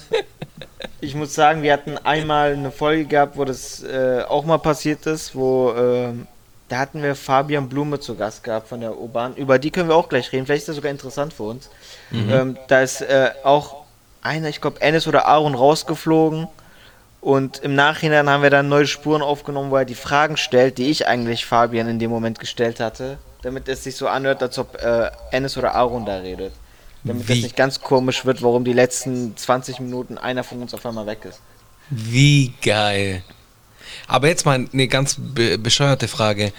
ich muss sagen, wir hatten einmal eine Folge gehabt, wo das äh, auch mal passiert ist, wo ähm, da hatten wir Fabian Blume zu Gast gehabt von der Urban. Über die können wir auch gleich reden. Vielleicht ist das sogar interessant für uns. Mhm. Ähm, da ist äh, auch einer, ich glaube, Ennis oder Aaron rausgeflogen. Und im Nachhinein haben wir dann neue Spuren aufgenommen, wo er die Fragen stellt, die ich eigentlich Fabian in dem Moment gestellt hatte. Damit es sich so anhört, als ob äh, Ennis oder Aaron da redet. Damit Wie? das nicht ganz komisch wird, warum die letzten 20 Minuten einer von uns auf einmal weg ist. Wie geil. Aber jetzt mal eine ganz be bescheuerte Frage.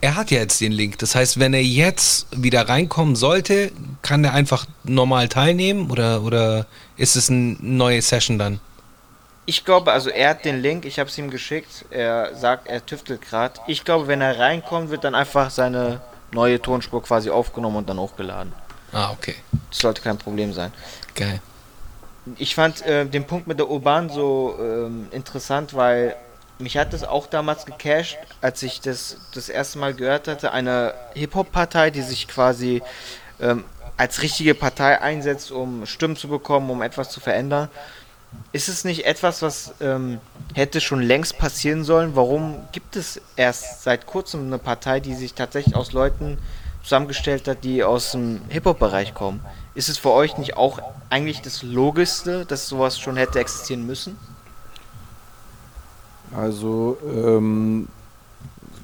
Er hat ja jetzt den Link. Das heißt, wenn er jetzt wieder reinkommen sollte, kann er einfach normal teilnehmen oder, oder ist es eine neue Session dann? Ich glaube, also er hat den Link, ich habe es ihm geschickt. Er sagt, er tüftelt gerade. Ich glaube, wenn er reinkommt, wird dann einfach seine neue Tonspur quasi aufgenommen und dann hochgeladen. Ah, okay. Das sollte kein Problem sein. Geil. Ich fand äh, den Punkt mit der Urban so ähm, interessant, weil mich hat das auch damals gecasht, als ich das das erste Mal gehört hatte, eine Hip-Hop-Partei, die sich quasi ähm, als richtige Partei einsetzt, um Stimmen zu bekommen, um etwas zu verändern. Ist es nicht etwas, was ähm, hätte schon längst passieren sollen? Warum gibt es erst seit kurzem eine Partei, die sich tatsächlich aus Leuten zusammengestellt hat, die aus dem Hip-Hop-Bereich kommen? Ist es für euch nicht auch eigentlich das Logischste, dass sowas schon hätte existieren müssen? Also, ähm,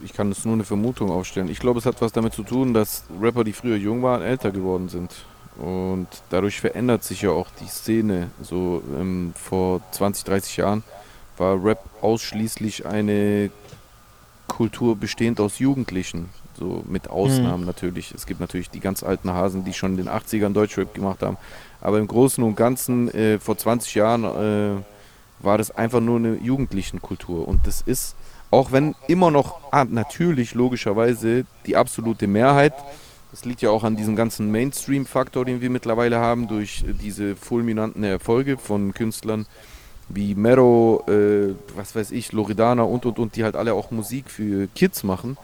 ich kann es nur eine Vermutung aufstellen. Ich glaube, es hat was damit zu tun, dass Rapper, die früher jung waren, älter geworden sind. Und dadurch verändert sich ja auch die Szene. So ähm, vor 20, 30 Jahren war Rap ausschließlich eine Kultur bestehend aus Jugendlichen. So mit Ausnahmen mhm. natürlich. Es gibt natürlich die ganz alten Hasen, die schon in den 80ern Deutschrap gemacht haben. Aber im Großen und Ganzen äh, vor 20 Jahren äh, war das einfach nur eine Jugendlichenkultur. Und das ist, auch wenn immer noch ah, natürlich logischerweise die absolute Mehrheit, das liegt ja auch an diesem ganzen Mainstream-Faktor, den wir mittlerweile haben, durch diese fulminanten Erfolge von Künstlern wie Mero, äh, was weiß ich, Loredana und und und, die halt alle auch Musik für Kids machen.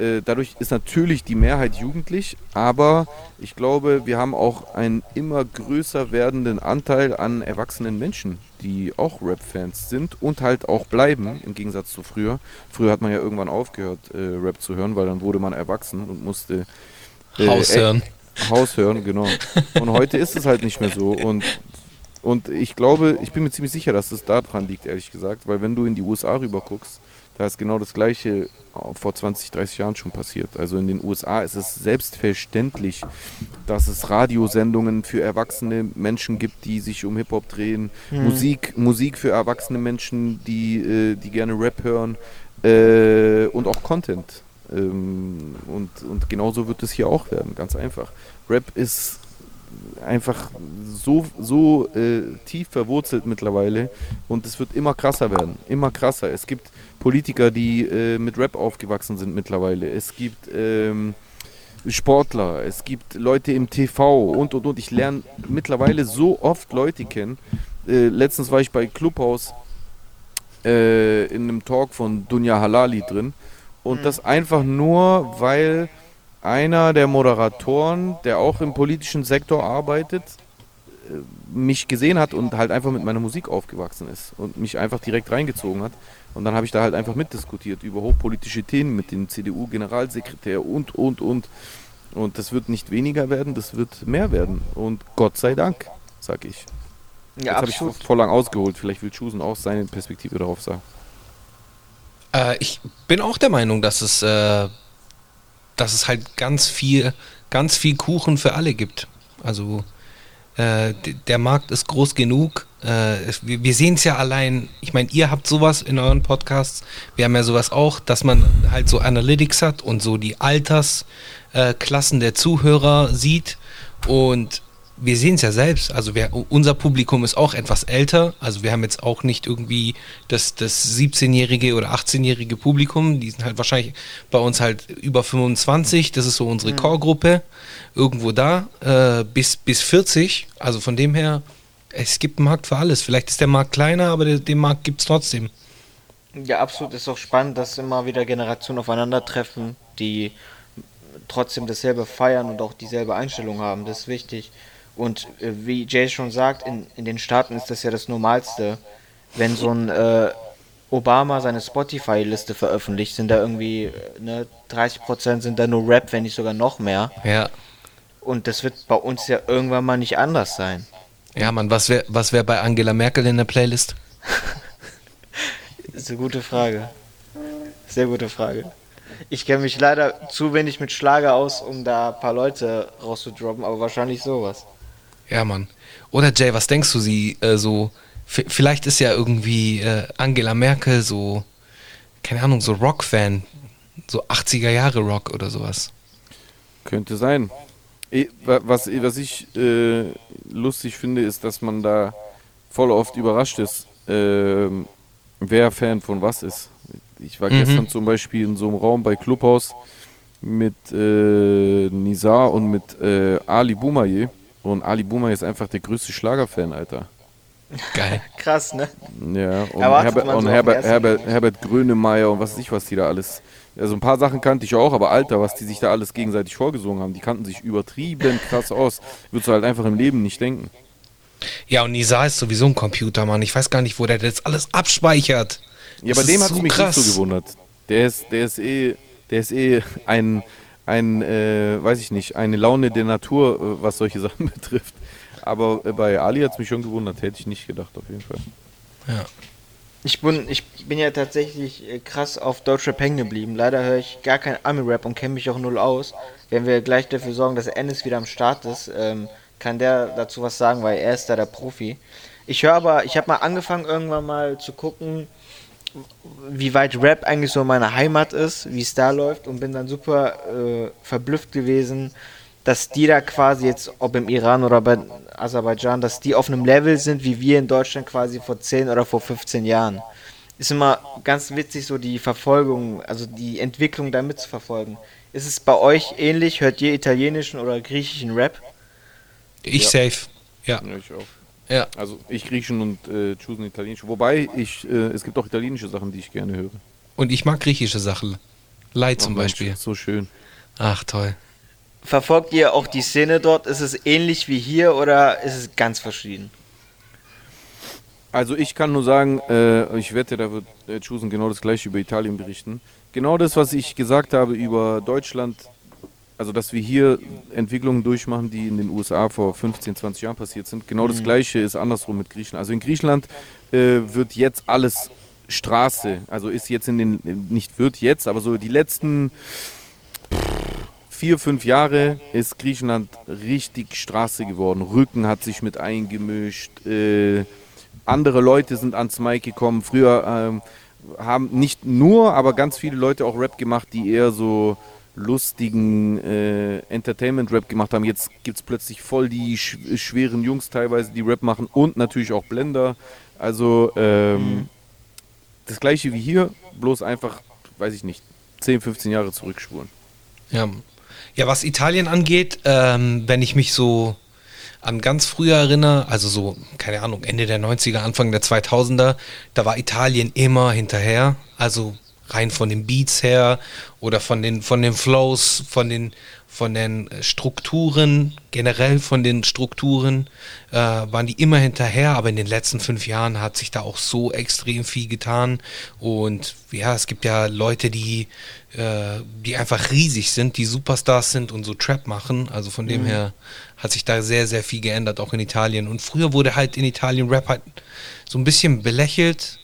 Äh, dadurch ist natürlich die Mehrheit jugendlich, aber ich glaube, wir haben auch einen immer größer werdenden Anteil an erwachsenen Menschen, die auch Rap-Fans sind und halt auch bleiben, im Gegensatz zu früher. Früher hat man ja irgendwann aufgehört, äh, Rap zu hören, weil dann wurde man erwachsen und musste äh, Haus hören. Haus hören, genau. Und heute ist es halt nicht mehr so. Und, und ich glaube, ich bin mir ziemlich sicher, dass es daran liegt, ehrlich gesagt, weil wenn du in die USA rüber guckst, da ist genau das Gleiche vor 20, 30 Jahren schon passiert. Also in den USA ist es selbstverständlich, dass es Radiosendungen für erwachsene Menschen gibt, die sich um Hip-Hop drehen, mhm. Musik, Musik für erwachsene Menschen, die, äh, die gerne Rap hören äh, und auch Content. Ähm, und, und genauso wird es hier auch werden, ganz einfach. Rap ist einfach so, so äh, tief verwurzelt mittlerweile und es wird immer krasser werden, immer krasser. Es gibt Politiker, die äh, mit Rap aufgewachsen sind mittlerweile. Es gibt ähm, Sportler, es gibt Leute im TV und und und. Ich lerne mittlerweile so oft Leute kennen. Äh, letztens war ich bei Clubhouse äh, in einem Talk von Dunja Halali drin und mhm. das einfach nur, weil einer der Moderatoren, der auch im politischen Sektor arbeitet, äh, mich gesehen hat und halt einfach mit meiner Musik aufgewachsen ist und mich einfach direkt reingezogen hat. Und dann habe ich da halt einfach mitdiskutiert über hochpolitische Themen mit dem CDU-Generalsekretär und, und, und. Und das wird nicht weniger werden, das wird mehr werden. Und Gott sei Dank, sag ich. Ja, Jetzt habe ich voll lang ausgeholt. Vielleicht will Chusen auch seine Perspektive darauf sagen. Äh, ich bin auch der Meinung, dass es, äh, dass es halt ganz viel, ganz viel Kuchen für alle gibt. Also äh, der Markt ist groß genug. Äh, wir, wir sehen es ja allein. Ich meine, ihr habt sowas in euren Podcasts. Wir haben ja sowas auch, dass man halt so Analytics hat und so die Altersklassen der Zuhörer sieht. Und wir sehen es ja selbst, also wir, unser Publikum ist auch etwas älter, also wir haben jetzt auch nicht irgendwie das, das 17-jährige oder 18-jährige Publikum, die sind halt wahrscheinlich bei uns halt über 25, das ist so unsere mhm. Core-Gruppe, irgendwo da, äh, bis, bis 40, also von dem her, es gibt einen Markt für alles, vielleicht ist der Markt kleiner, aber der, den Markt gibt es trotzdem. Ja, absolut, ist auch spannend, dass immer wieder Generationen aufeinandertreffen, die trotzdem dasselbe feiern und auch dieselbe Einstellung haben, das ist wichtig. Und äh, wie Jay schon sagt, in, in den Staaten ist das ja das Normalste. Wenn so ein äh, Obama seine Spotify-Liste veröffentlicht, sind da irgendwie äh, ne, 30% sind da nur Rap, wenn nicht sogar noch mehr. Ja. Und das wird bei uns ja irgendwann mal nicht anders sein. Ja, Mann, was wäre was wär bei Angela Merkel in der Playlist? das ist eine gute Frage. Sehr gute Frage. Ich kenne mich leider zu wenig mit Schlager aus, um da ein paar Leute rauszudroppen, aber wahrscheinlich sowas. Ja, Mann. Oder Jay, was denkst du, sie äh, so, vielleicht ist ja irgendwie äh, Angela Merkel so, keine Ahnung, so Rock-Fan, so 80er Jahre Rock oder sowas. Könnte sein. Was, was ich äh, lustig finde, ist, dass man da voll oft überrascht ist, äh, wer Fan von was ist. Ich war mhm. gestern zum Beispiel in so einem Raum bei Clubhaus mit äh, Nizar und mit äh, Ali Boumaye. Und Ali Boomer ist einfach der größte Schlagerfan, Alter. Geil. Krass, ne? Ja, und, Herbert, und so Herbert, Herbert, Herbert Grönemeyer und was weiß ich, was die da alles. Also ein paar Sachen kannte ich auch, aber Alter, was die sich da alles gegenseitig vorgesungen haben, die kannten sich übertrieben krass aus. Würdest du halt einfach im Leben nicht denken. Ja, und Nisa ist sowieso ein Computer, Mann. Ich weiß gar nicht, wo der das alles abspeichert. Ja, bei dem hat es so mich krass. nicht so gewundert. Der ist, der ist eh, der ist eh ein, ein, äh, weiß ich nicht, eine Laune der Natur, äh, was solche Sachen betrifft. Aber äh, bei Ali hat es mich schon gewundert, hätte ich nicht gedacht, auf jeden Fall. Ja. Ich bin, ich bin ja tatsächlich äh, krass auf Deutschrap hängen geblieben. Leider höre ich gar kein Ami-Rap und kenne mich auch null aus. Wenn wir gleich dafür sorgen, dass Ennis wieder am Start ist, ähm, kann der dazu was sagen, weil er ist da der Profi. Ich höre aber, ich habe mal angefangen irgendwann mal zu gucken, wie weit Rap eigentlich so meine Heimat ist, wie es da läuft und bin dann super äh, verblüfft gewesen, dass die da quasi jetzt, ob im Iran oder bei Aserbaidschan, dass die auf einem Level sind, wie wir in Deutschland quasi vor 10 oder vor 15 Jahren. Ist immer ganz witzig, so die Verfolgung, also die Entwicklung da mitzuverfolgen. Ist es bei euch ähnlich? Hört ihr italienischen oder griechischen Rap? Ich ja. safe, ja. ja ich auch. Ja. Also ich Griechen und äh, Chusen Italienisch. Wobei ich, äh, es gibt auch italienische Sachen, die ich gerne höre. Und ich mag griechische Sachen. Leid zum Mensch, Beispiel. So schön. Ach toll. Verfolgt ihr auch die Szene dort? Ist es ähnlich wie hier oder ist es ganz verschieden? Also ich kann nur sagen, äh, ich wette, da wird äh, Chusen genau das gleiche über Italien berichten. Genau das, was ich gesagt habe über Deutschland, also dass wir hier Entwicklungen durchmachen, die in den USA vor 15, 20 Jahren passiert sind. Genau das mhm. gleiche ist andersrum mit Griechenland. Also in Griechenland äh, wird jetzt alles Straße, also ist jetzt in den, nicht wird jetzt, aber so die letzten vier, fünf Jahre ist Griechenland richtig Straße geworden. Rücken hat sich mit eingemischt, äh, andere Leute sind ans Mic gekommen. Früher ähm, haben nicht nur, aber ganz viele Leute auch Rap gemacht, die eher so lustigen äh, Entertainment-Rap gemacht haben. Jetzt gibt es plötzlich voll die sch schweren Jungs teilweise, die Rap machen und natürlich auch Blender. Also ähm, mhm. das gleiche wie hier, bloß einfach, weiß ich nicht, 10, 15 Jahre zurückspuren. Ja, ja was Italien angeht, ähm, wenn ich mich so an ganz früher erinnere, also so, keine Ahnung, Ende der 90er, Anfang der 2000er, da war Italien immer hinterher. Also rein von den Beats her oder von den, von den Flows, von den, von den Strukturen, generell von den Strukturen, äh, waren die immer hinterher, aber in den letzten fünf Jahren hat sich da auch so extrem viel getan. Und ja, es gibt ja Leute, die, äh, die einfach riesig sind, die Superstars sind und so Trap machen. Also von dem mhm. her hat sich da sehr, sehr viel geändert, auch in Italien. Und früher wurde halt in Italien Rap halt so ein bisschen belächelt,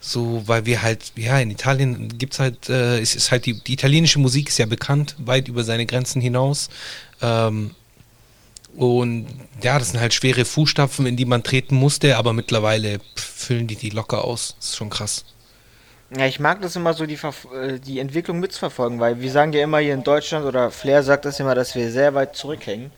so, weil wir halt, ja, in Italien gibt es halt, äh, es ist halt, die, die, italienische Musik ist ja bekannt, weit über seine Grenzen hinaus. Ähm, und ja, das sind halt schwere Fußstapfen, in die man treten musste, aber mittlerweile füllen die die locker aus. Das ist schon krass. Ja, ich mag das immer so, die, äh, die Entwicklung mitzuverfolgen, weil wir sagen ja immer hier in Deutschland oder Flair sagt das immer, dass wir sehr weit zurückhängen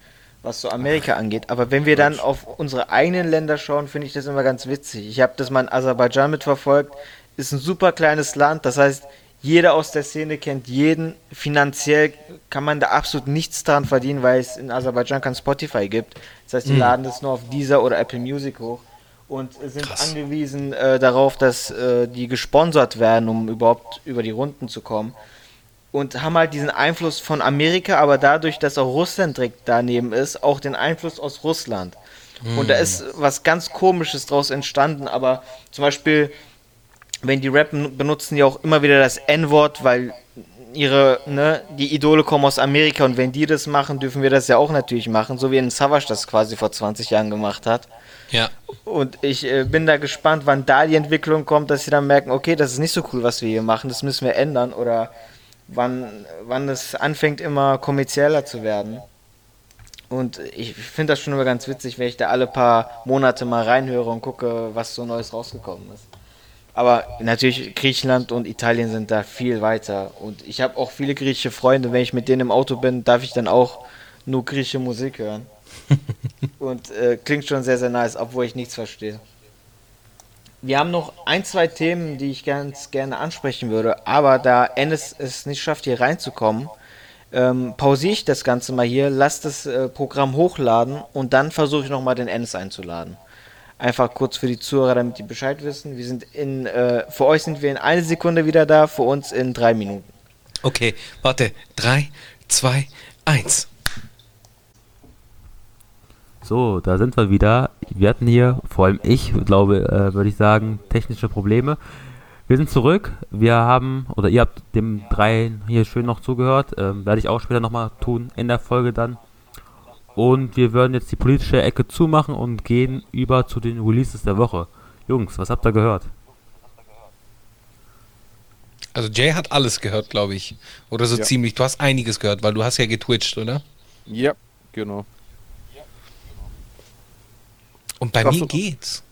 was so Amerika angeht. Aber wenn wir dann auf unsere eigenen Länder schauen, finde ich das immer ganz witzig. Ich habe das mal in Aserbaidschan mitverfolgt. Ist ein super kleines Land. Das heißt, jeder aus der Szene kennt jeden. Finanziell kann man da absolut nichts dran verdienen, weil es in Aserbaidschan kein Spotify gibt. Das heißt, die mhm. laden das nur auf Deezer oder Apple Music hoch und sind Krass. angewiesen äh, darauf, dass äh, die gesponsert werden, um überhaupt über die Runden zu kommen und haben halt diesen Einfluss von Amerika, aber dadurch, dass auch Russland direkt daneben ist, auch den Einfluss aus Russland. Mm. Und da ist was ganz Komisches draus entstanden, aber zum Beispiel, wenn die rappen, benutzen die auch immer wieder das N-Wort, weil ihre, ne, die Idole kommen aus Amerika und wenn die das machen, dürfen wir das ja auch natürlich machen, so wie ein Savage das quasi vor 20 Jahren gemacht hat. Ja. Und ich äh, bin da gespannt, wann da die Entwicklung kommt, dass sie dann merken, okay, das ist nicht so cool, was wir hier machen, das müssen wir ändern oder wann, wann es anfängt, immer kommerzieller zu werden. Und ich finde das schon immer ganz witzig, wenn ich da alle paar Monate mal reinhöre und gucke, was so Neues rausgekommen ist. Aber natürlich, Griechenland und Italien sind da viel weiter. Und ich habe auch viele griechische Freunde. Wenn ich mit denen im Auto bin, darf ich dann auch nur griechische Musik hören. und äh, klingt schon sehr, sehr nice, obwohl ich nichts verstehe. Wir haben noch ein, zwei Themen, die ich ganz gerne ansprechen würde, aber da Ennis es nicht schafft, hier reinzukommen, ähm, pausiere ich das Ganze mal hier, lasse das äh, Programm hochladen und dann versuche ich nochmal den Ennis einzuladen. Einfach kurz für die Zuhörer, damit die Bescheid wissen. Wir sind in, äh, für euch sind wir in eine Sekunde wieder da, für uns in drei Minuten. Okay, warte. Drei, zwei, eins. So, da sind wir wieder. Wir hatten hier, vor allem ich, glaube, äh, würde ich sagen, technische Probleme. Wir sind zurück. Wir haben, oder ihr habt dem drei hier schön noch zugehört. Ähm, werde ich auch später nochmal tun, in der Folge dann. Und wir würden jetzt die politische Ecke zumachen und gehen über zu den Releases der Woche. Jungs, was habt ihr gehört? Also Jay hat alles gehört, glaube ich. Oder so ja. ziemlich. Du hast einiges gehört, weil du hast ja getwitcht, oder? Ja, genau. Und bei mir geht's.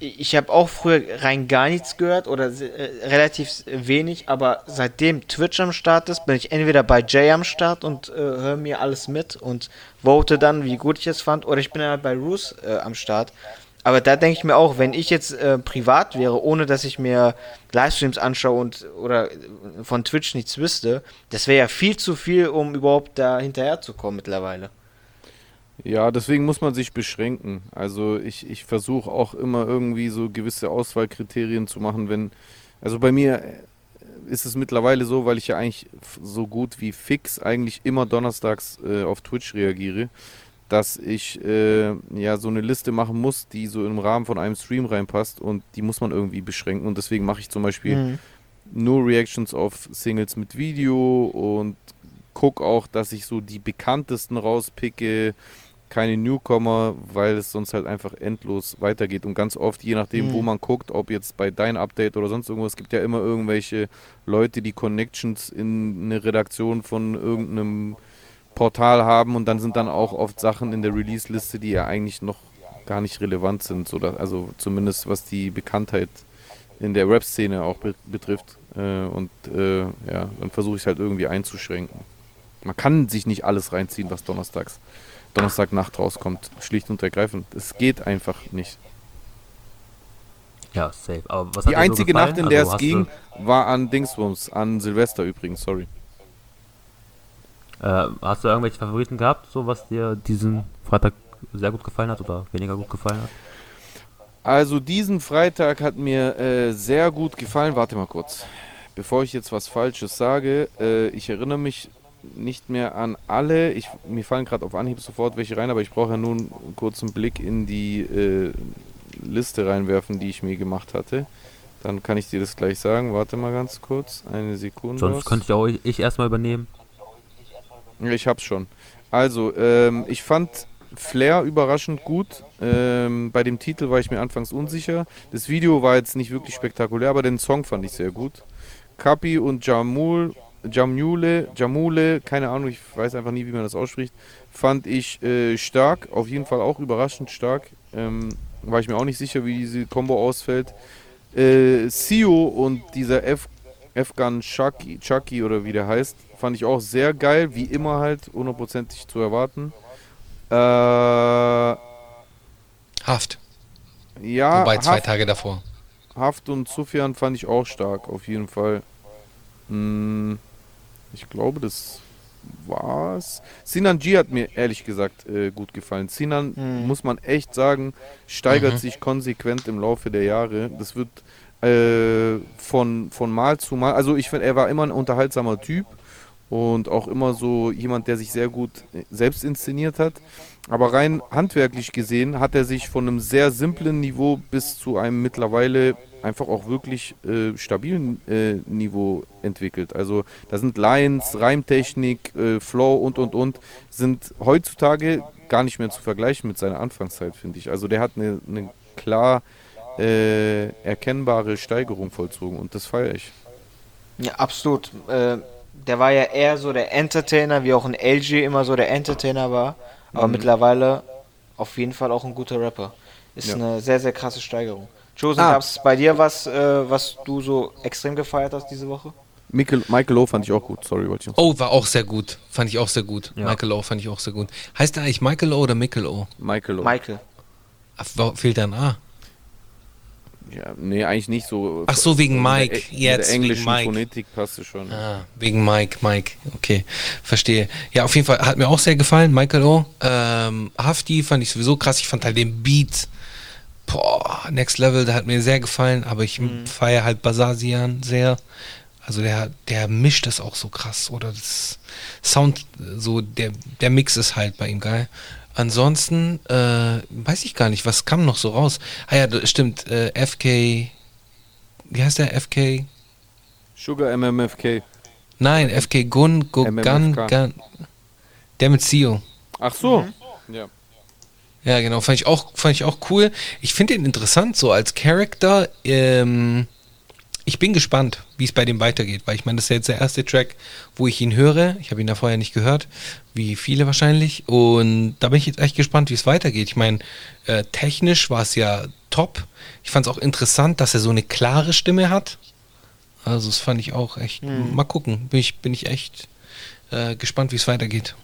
Ich habe auch früher rein gar nichts gehört oder äh, relativ wenig, aber seitdem Twitch am Start ist, bin ich entweder bei Jay am Start und äh, höre mir alles mit und vote dann, wie gut ich es fand, oder ich bin halt bei Roos äh, am Start. Aber da denke ich mir auch, wenn ich jetzt äh, privat wäre, ohne dass ich mir Livestreams anschaue und oder von Twitch nichts wüsste, das wäre ja viel zu viel, um überhaupt da hinterher zu kommen mittlerweile. Ja, deswegen muss man sich beschränken. Also ich, ich versuche auch immer irgendwie so gewisse Auswahlkriterien zu machen, wenn, also bei mir ist es mittlerweile so, weil ich ja eigentlich so gut wie fix eigentlich immer donnerstags äh, auf Twitch reagiere, dass ich äh, ja so eine Liste machen muss, die so im Rahmen von einem Stream reinpasst und die muss man irgendwie beschränken und deswegen mache ich zum Beispiel mhm. nur Reactions auf Singles mit Video und gucke auch, dass ich so die bekanntesten rauspicke, keine Newcomer, weil es sonst halt einfach endlos weitergeht. Und ganz oft, je nachdem, mhm. wo man guckt, ob jetzt bei dein Update oder sonst irgendwas, gibt ja immer irgendwelche Leute, die Connections in eine Redaktion von irgendeinem Portal haben und dann sind dann auch oft Sachen in der Release-Liste, die ja eigentlich noch gar nicht relevant sind, dass, also zumindest was die Bekanntheit in der Rap-Szene auch be betrifft. Äh, und äh, ja, dann versuche ich es halt irgendwie einzuschränken. Man kann sich nicht alles reinziehen, was donnerstags, Donnerstagnacht rauskommt. Schlicht und ergreifend. Es geht einfach nicht. Ja, safe. Aber was Die einzige so Nacht, in der also es ging, war an Dingsbums, an Silvester übrigens, sorry. Äh, hast du irgendwelche Favoriten gehabt, so was dir diesen Freitag sehr gut gefallen hat oder weniger gut gefallen hat? Also diesen Freitag hat mir äh, sehr gut gefallen. Warte mal kurz. Bevor ich jetzt was Falsches sage, äh, ich erinnere mich nicht mehr an alle. Ich, mir fallen gerade auf Anhieb sofort welche rein, aber ich brauche ja nun einen kurzen Blick in die äh, Liste reinwerfen, die ich mir gemacht hatte. Dann kann ich dir das gleich sagen. Warte mal ganz kurz. Eine Sekunde. Sonst könnte ich auch ich erstmal übernehmen. Ich hab's schon. Also, ähm, ich fand Flair überraschend gut. Ähm, bei dem Titel war ich mir anfangs unsicher. Das Video war jetzt nicht wirklich spektakulär, aber den Song fand ich sehr gut. Kapi und Jamul, Jamule, Jamule, keine Ahnung, ich weiß einfach nie, wie man das ausspricht, fand ich äh, stark, auf jeden Fall auch überraschend stark. Ähm, war ich mir auch nicht sicher, wie diese Combo ausfällt. Äh, Sio und dieser F Afghan Chucky, Chucky oder wie der heißt, fand ich auch sehr geil, wie immer halt, hundertprozentig zu erwarten. Äh, Haft. Ja. Wobei zwei Haft, Tage davor. Haft und Sufjan fand ich auch stark, auf jeden Fall. Hm, ich glaube, das war's. Sinan G hat mir ehrlich gesagt äh, gut gefallen. Sinan, mhm. muss man echt sagen, steigert mhm. sich konsequent im Laufe der Jahre. Das wird äh, von, von Mal zu Mal, also ich finde, er war immer ein unterhaltsamer Typ und auch immer so jemand, der sich sehr gut selbst inszeniert hat. Aber rein handwerklich gesehen hat er sich von einem sehr simplen Niveau bis zu einem mittlerweile einfach auch wirklich äh, stabilen äh, Niveau entwickelt. Also da sind Lines, Reimtechnik, äh, Flow und und und sind heutzutage gar nicht mehr zu vergleichen mit seiner Anfangszeit, finde ich. Also der hat eine, eine klar äh, erkennbare Steigerung vollzogen und das feiere ich. Ja, absolut. Der war ja eher so der Entertainer, wie auch ein LG immer so der Entertainer war. Aber mhm. mittlerweile auf jeden Fall auch ein guter Rapper. Ist ja. eine sehr, sehr krasse Steigerung. Josen, ah. gab es bei dir was, äh, was du so extrem gefeiert hast diese Woche? Michael, Michael O fand ich auch gut, sorry, wollte ich noch Oh, war auch sehr gut. Fand ich auch sehr gut. Ja. Michael O fand ich auch sehr gut. Heißt der eigentlich Michael O oder Michael O? Michael O. Michael. Ach, fehlt da ein A? Ja, nee, eigentlich nicht so. Ach so, wegen Mike. Mit der, Jetzt, mit englischen Mike. Phonetik passt schon. Ah, wegen Mike, Mike. Okay, verstehe. Ja, auf jeden Fall hat mir auch sehr gefallen, Michael O. Ähm, Hafti fand ich sowieso krass. Ich fand halt den Beat, boah, Next Level, der hat mir sehr gefallen. Aber ich mhm. feiere halt Basasian sehr. Also der, der mischt das auch so krass. Oder das Sound, so der, der Mix ist halt bei ihm geil. Ansonsten äh, weiß ich gar nicht, was kam noch so raus. Ah ja, stimmt, äh, FK, wie heißt der FK? Sugar MMFK. Nein, FK Gun, Gun, Gun, Gun, der mit Sio. Ach so, mhm. ja. Ja, genau, fand ich auch, fand ich auch cool. Ich finde ihn interessant, so als Charakter. Ähm, ich bin gespannt, wie es bei dem weitergeht, weil ich meine, das ist ja jetzt der erste Track, wo ich ihn höre. Ich habe ihn da vorher nicht gehört, wie viele wahrscheinlich. Und da bin ich jetzt echt gespannt, wie es weitergeht. Ich meine, äh, technisch war es ja top. Ich fand es auch interessant, dass er so eine klare Stimme hat. Also das fand ich auch echt. Mhm. Mal gucken, bin ich, bin ich echt äh, gespannt, wie es weitergeht.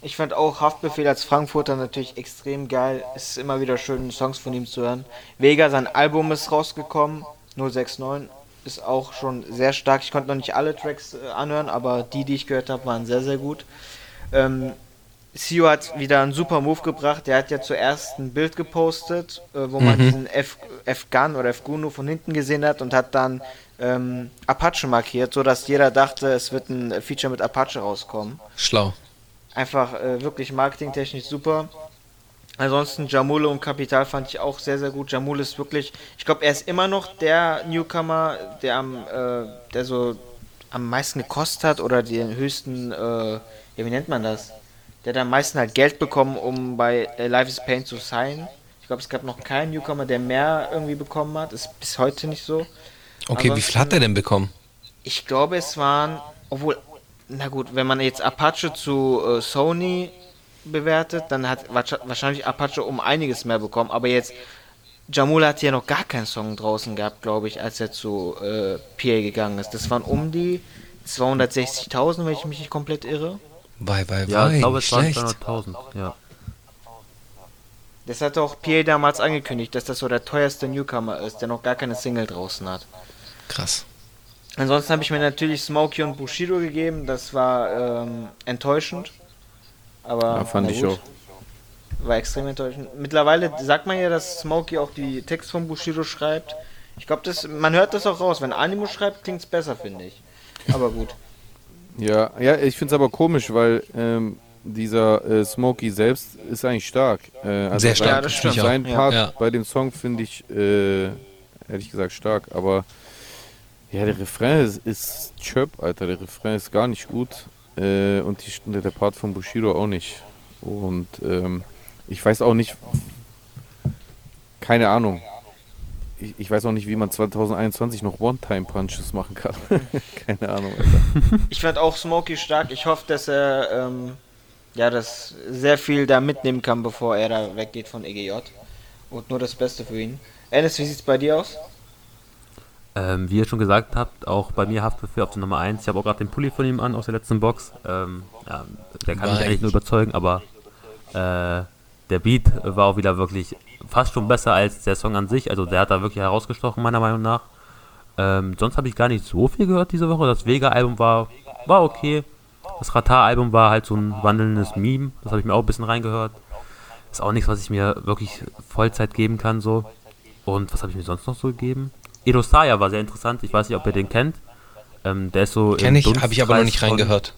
Ich fand auch Haftbefehl als Frankfurter natürlich extrem geil. Es ist immer wieder schön, Songs von ihm zu hören. Vega, sein Album ist rausgekommen, 069 ist auch schon sehr stark. Ich konnte noch nicht alle Tracks äh, anhören, aber die, die ich gehört habe, waren sehr, sehr gut. Ähm, Sio hat wieder einen super Move gebracht. Der hat ja zuerst ein Bild gepostet, äh, wo mhm. man diesen F-Gun oder F-Gunu von hinten gesehen hat und hat dann ähm, Apache markiert, sodass jeder dachte, es wird ein Feature mit Apache rauskommen. Schlau. Einfach äh, wirklich marketingtechnisch super. Ansonsten Jamule und Kapital fand ich auch sehr, sehr gut. Jamule ist wirklich, ich glaube, er ist immer noch der Newcomer, der am, äh, der so am meisten gekostet hat oder den höchsten, äh, ja, wie nennt man das? Der hat am meisten halt Geld bekommen, um bei Life is Pain zu sein. Ich glaube, es gab noch keinen Newcomer, der mehr irgendwie bekommen hat. Ist bis heute nicht so. Okay, Ansonsten, wie viel hat er denn bekommen? Ich glaube, es waren, obwohl, na gut, wenn man jetzt Apache zu äh, Sony bewertet, dann hat wahrscheinlich Apache um einiges mehr bekommen. Aber jetzt Jamul hat ja noch gar keinen Song draußen gehabt, glaube ich, als er zu äh, PA gegangen ist. Das waren um die 260.000, wenn ich mich nicht komplett irre. Bei, bei, ja, ich glaube, es waren 200.000, ja. Das hat auch PA damals angekündigt, dass das so der teuerste Newcomer ist, der noch gar keine Single draußen hat. Krass. Ansonsten habe ich mir natürlich Smokey und Bushido gegeben, das war ähm, enttäuschend. Aber ja, fand ich auch. War extrem enttäuschend. Mittlerweile sagt man ja, dass Smokey auch die Text von Bushido schreibt. Ich glaube, man hört das auch raus. Wenn Animo schreibt, klingt es besser, finde ich. Aber gut. Ja, ja, ich finde es aber komisch, weil ähm, dieser äh, Smokey selbst ist eigentlich stark. Äh, also Sehr stark, ja, das stimmt. Sein Part ja. bei dem Song finde ich, äh, ehrlich gesagt, stark. Aber ja, der Refrain ist, ist Chirp, Alter. Der Refrain ist gar nicht gut. Äh, und die, der Part von Bushido auch nicht. Und ähm, ich weiß auch nicht, keine Ahnung. Ich, ich, weiß auch nicht, wie man 2021 noch One-Time-Punches machen kann. keine Ahnung, Alter. Ich fand auch Smokey stark. Ich hoffe, dass er ähm, ja, das sehr viel da mitnehmen kann, bevor er da weggeht von EGJ. Und nur das Beste für ihn. Ennis, wie sieht es bei dir aus? Ähm, wie ihr schon gesagt habt, auch bei mir Haftbefehl auf der Nummer 1. Ich habe auch gerade den Pulli von ihm an aus der letzten Box. Ähm, ja, der kann Nein. mich eigentlich nur überzeugen, aber äh, der Beat war auch wieder wirklich fast schon besser als der Song an sich. Also der hat da wirklich herausgestochen, meiner Meinung nach. Ähm, sonst habe ich gar nicht so viel gehört diese Woche. Das Vega-Album war, war okay. Das Ratar-Album war halt so ein wandelndes Meme. Das habe ich mir auch ein bisschen reingehört. Ist auch nichts, was ich mir wirklich Vollzeit geben kann. so. Und was habe ich mir sonst noch so gegeben? Edo Saya war sehr interessant. Ich weiß nicht, ob ihr den kennt. Ähm, der ist so. Kenn ich, habe ich aber noch nicht reingehört.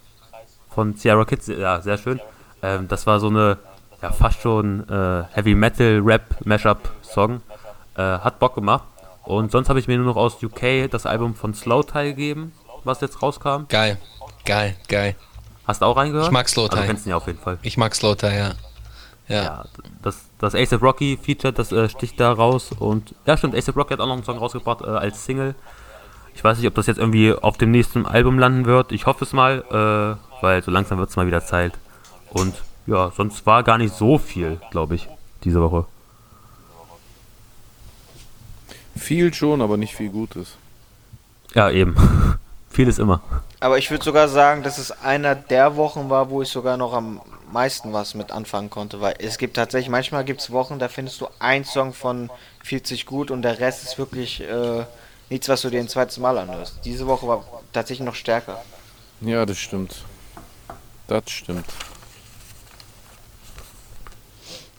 Von, von Sierra Kids, ja, sehr schön. Ähm, das war so eine, ja, fast schon äh, Heavy Metal Rap Mashup Song. Äh, hat Bock gemacht. Und sonst habe ich mir nur noch aus UK das Album von Slow Tie gegeben, was jetzt rauskam. Geil, geil, geil. Hast du auch reingehört? Ich mag Slow Tie. Also, kennst ihn ja auf jeden Fall. Ich mag Slow Tie, ja. Ja. ja, das, das ASAP Rocky Feature, das äh, sticht da raus und ja stimmt, ASAP Rocky hat auch noch einen Song rausgebracht äh, als Single. Ich weiß nicht, ob das jetzt irgendwie auf dem nächsten Album landen wird. Ich hoffe es mal, äh, weil so langsam wird es mal wieder Zeit. Und ja, sonst war gar nicht so viel, glaube ich, diese Woche. Viel schon, aber nicht viel Gutes. Ja, eben. viel ist immer. Aber ich würde sogar sagen, dass es einer der Wochen war, wo ich sogar noch am meisten was mit anfangen konnte, weil es gibt tatsächlich, manchmal gibt es Wochen, da findest du ein Song von 40 gut und der Rest ist wirklich äh, nichts, was du dir ein zweites Mal anhörst. Diese Woche war tatsächlich noch stärker. Ja, das stimmt. Das stimmt.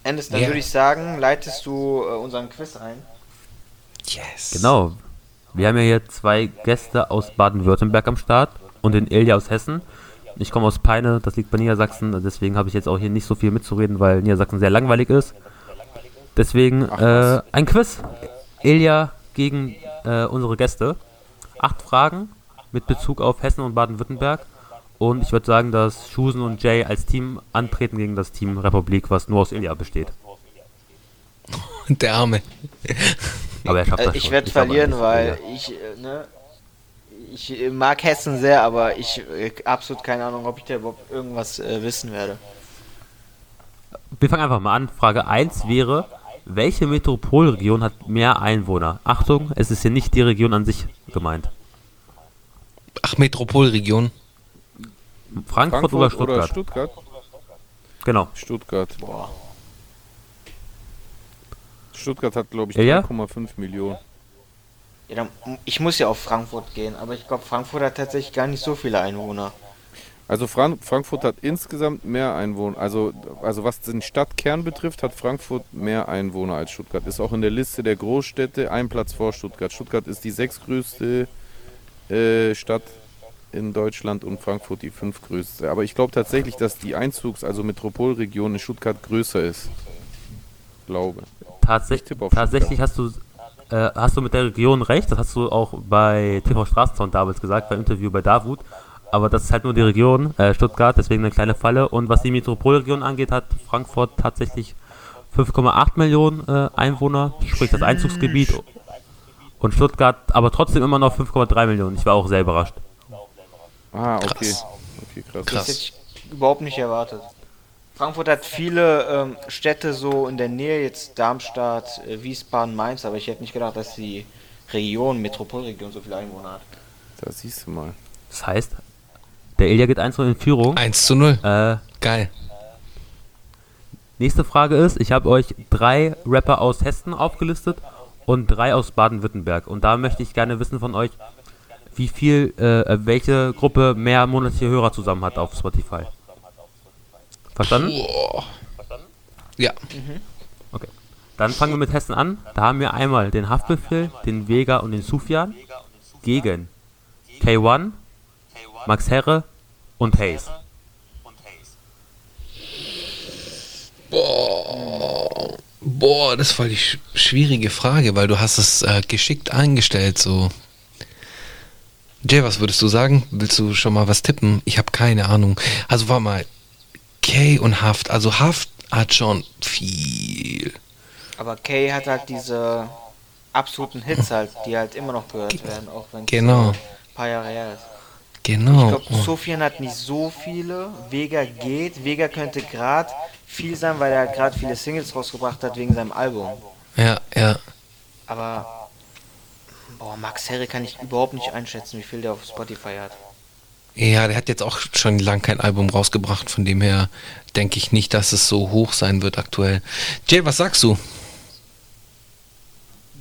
Endes, dann yeah. würde ich sagen, leitest du äh, unseren Quiz ein. Yes. Genau. Wir haben ja hier zwei Gäste aus Baden-Württemberg am Start und den Ilja aus Hessen. Ich komme aus Peine, das liegt bei Niedersachsen, deswegen habe ich jetzt auch hier nicht so viel mitzureden, weil Niedersachsen sehr langweilig ist. Deswegen äh, ein Quiz. Ilja gegen äh, unsere Gäste. Acht Fragen mit Bezug auf Hessen und Baden-Württemberg. Und ich würde sagen, dass Schusen und Jay als Team antreten gegen das Team Republik, was nur aus Ilya besteht. Der Arme. Aber er schafft das äh, Ich werde verlieren, weil ich, äh, ne, ich mag Hessen sehr, aber ich äh, absolut keine Ahnung, ob ich da überhaupt irgendwas äh, wissen werde. Wir fangen einfach mal an. Frage 1 wäre, welche Metropolregion hat mehr Einwohner? Achtung, es ist hier nicht die Region an sich gemeint. Ach, Metropolregion. Frankfurt, Frankfurt oder Stuttgart? Oder Stuttgart? Genau. Stuttgart. Boah. Stuttgart hat, glaube ich, 3,5 Millionen. Ja, dann, ich muss ja auf Frankfurt gehen, aber ich glaube, Frankfurt hat tatsächlich gar nicht so viele Einwohner. Also Fran Frankfurt hat insgesamt mehr Einwohner. Also, also was den Stadtkern betrifft, hat Frankfurt mehr Einwohner als Stuttgart. Ist auch in der Liste der Großstädte ein Platz vor Stuttgart. Stuttgart ist die sechstgrößte äh, Stadt in Deutschland und Frankfurt die fünftgrößte. Aber ich glaube tatsächlich, dass die Einzugs-, also Metropolregion in Stuttgart größer ist. Glaube. Tatsäch tatsächlich hast du, äh, hast du mit der Region recht. Das hast du auch bei TV Straßenzaun damals gesagt, beim Interview bei Davut. Aber das ist halt nur die Region, äh, Stuttgart, deswegen eine kleine Falle. Und was die Metropolregion angeht, hat Frankfurt tatsächlich 5,8 Millionen äh, Einwohner, sprich das Einzugsgebiet. Und Stuttgart aber trotzdem immer noch 5,3 Millionen. Ich war auch sehr überrascht. Ah, okay. Krass. Okay, krass. krass. Das hätte ich überhaupt nicht erwartet. Frankfurt hat viele ähm, Städte so in der Nähe, jetzt Darmstadt, äh, Wiesbaden, Mainz, aber ich hätte nicht gedacht, dass die Region, Metropolregion so viele Einwohner hat. Da siehst du mal. Das heißt, der Ilja geht 1 zu 0 in Führung. 1 zu 0. Äh, Geil. nächste Frage ist, ich habe euch drei Rapper aus Hessen aufgelistet und drei aus Baden-Württemberg. Und da möchte ich gerne wissen von euch, wie viel, äh, welche Gruppe mehr monatliche Hörer zusammen hat auf Spotify. Verstanden? Boah. Ja. Okay. Dann fangen wir mit Hessen an. Da haben wir einmal den Haftbefehl, den Vega und den Sufjan gegen K1, Max Herre und Hayes. Boah. Boah, das ist voll die sch schwierige Frage, weil du hast es äh, geschickt eingestellt, so. Jay, was würdest du sagen? Willst du schon mal was tippen? Ich habe keine Ahnung. Also war mal Kay und Haft. Also Haft hat schon viel. Aber Kay hat halt diese absoluten Hits halt, die halt immer noch gehört werden, auch wenn es Genau. ein paar Jahre her ist. Genau. Ich glaube, Sofian hat nicht so viele. Vega geht. Vega könnte gerade viel sein, weil er gerade viele Singles rausgebracht hat wegen seinem Album. Ja, ja. Aber boah, Max Herre kann ich überhaupt nicht einschätzen, wie viel der auf Spotify hat. Ja, der hat jetzt auch schon lang kein Album rausgebracht, von dem her denke ich nicht, dass es so hoch sein wird aktuell. Jay, was sagst du?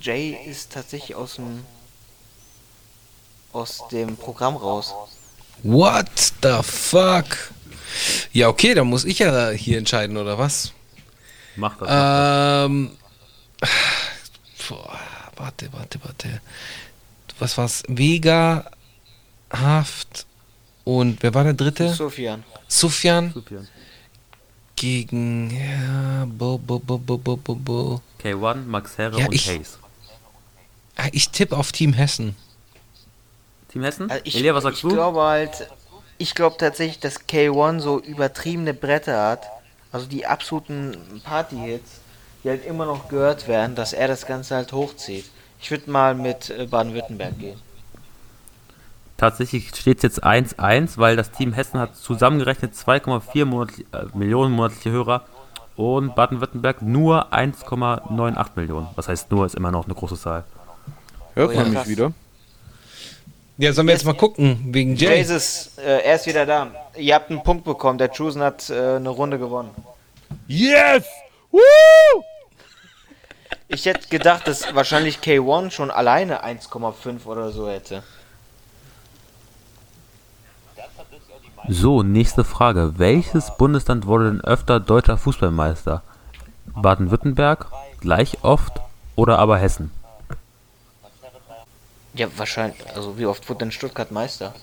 Jay ist tatsächlich aus dem aus dem Programm raus. What the fuck? Ja, okay, dann muss ich ja hier entscheiden, oder was? Macht das. Ähm. Boah, warte, warte, warte. Was war's? Vega, Haft und wer war der dritte? Sofian. Sufjan das. Sufjan. gegen. Ja, bo, bo, bo, bo, bo, bo, bo. K1, Max Herre Ja, und ich- Hayes. Ah, Ich tippe auf Team Hessen. Team Hessen? Also ich Elia, was sagst ich du? glaube halt, ich glaube tatsächlich, dass K1 so übertriebene Bretter hat, also die absoluten Party-Hits, die halt immer noch gehört werden, dass er das Ganze halt hochzieht. Ich würde mal mit äh, Baden-Württemberg gehen. Tatsächlich steht es jetzt 1-1, weil das Team Hessen hat zusammengerechnet 2,4 monatli äh, Millionen monatliche Hörer und Baden-Württemberg nur 1,98 Millionen. Was heißt nur, ist immer noch eine große Zahl. Hört Oh ja, man mich wieder? Ja, sollen wir jetzt mal gucken, wegen Jay? Jesus, äh, er ist wieder da. Ihr habt einen Punkt bekommen, der Chusen hat äh, eine Runde gewonnen. Yes! Woo! Ich hätte gedacht, dass wahrscheinlich K1 schon alleine 1,5 oder so hätte. So, nächste Frage. Welches Bundesland wurde denn öfter deutscher Fußballmeister? Baden-Württemberg, gleich oft oder aber Hessen? Ja, wahrscheinlich. Also wie oft wurde denn Stuttgart Meister?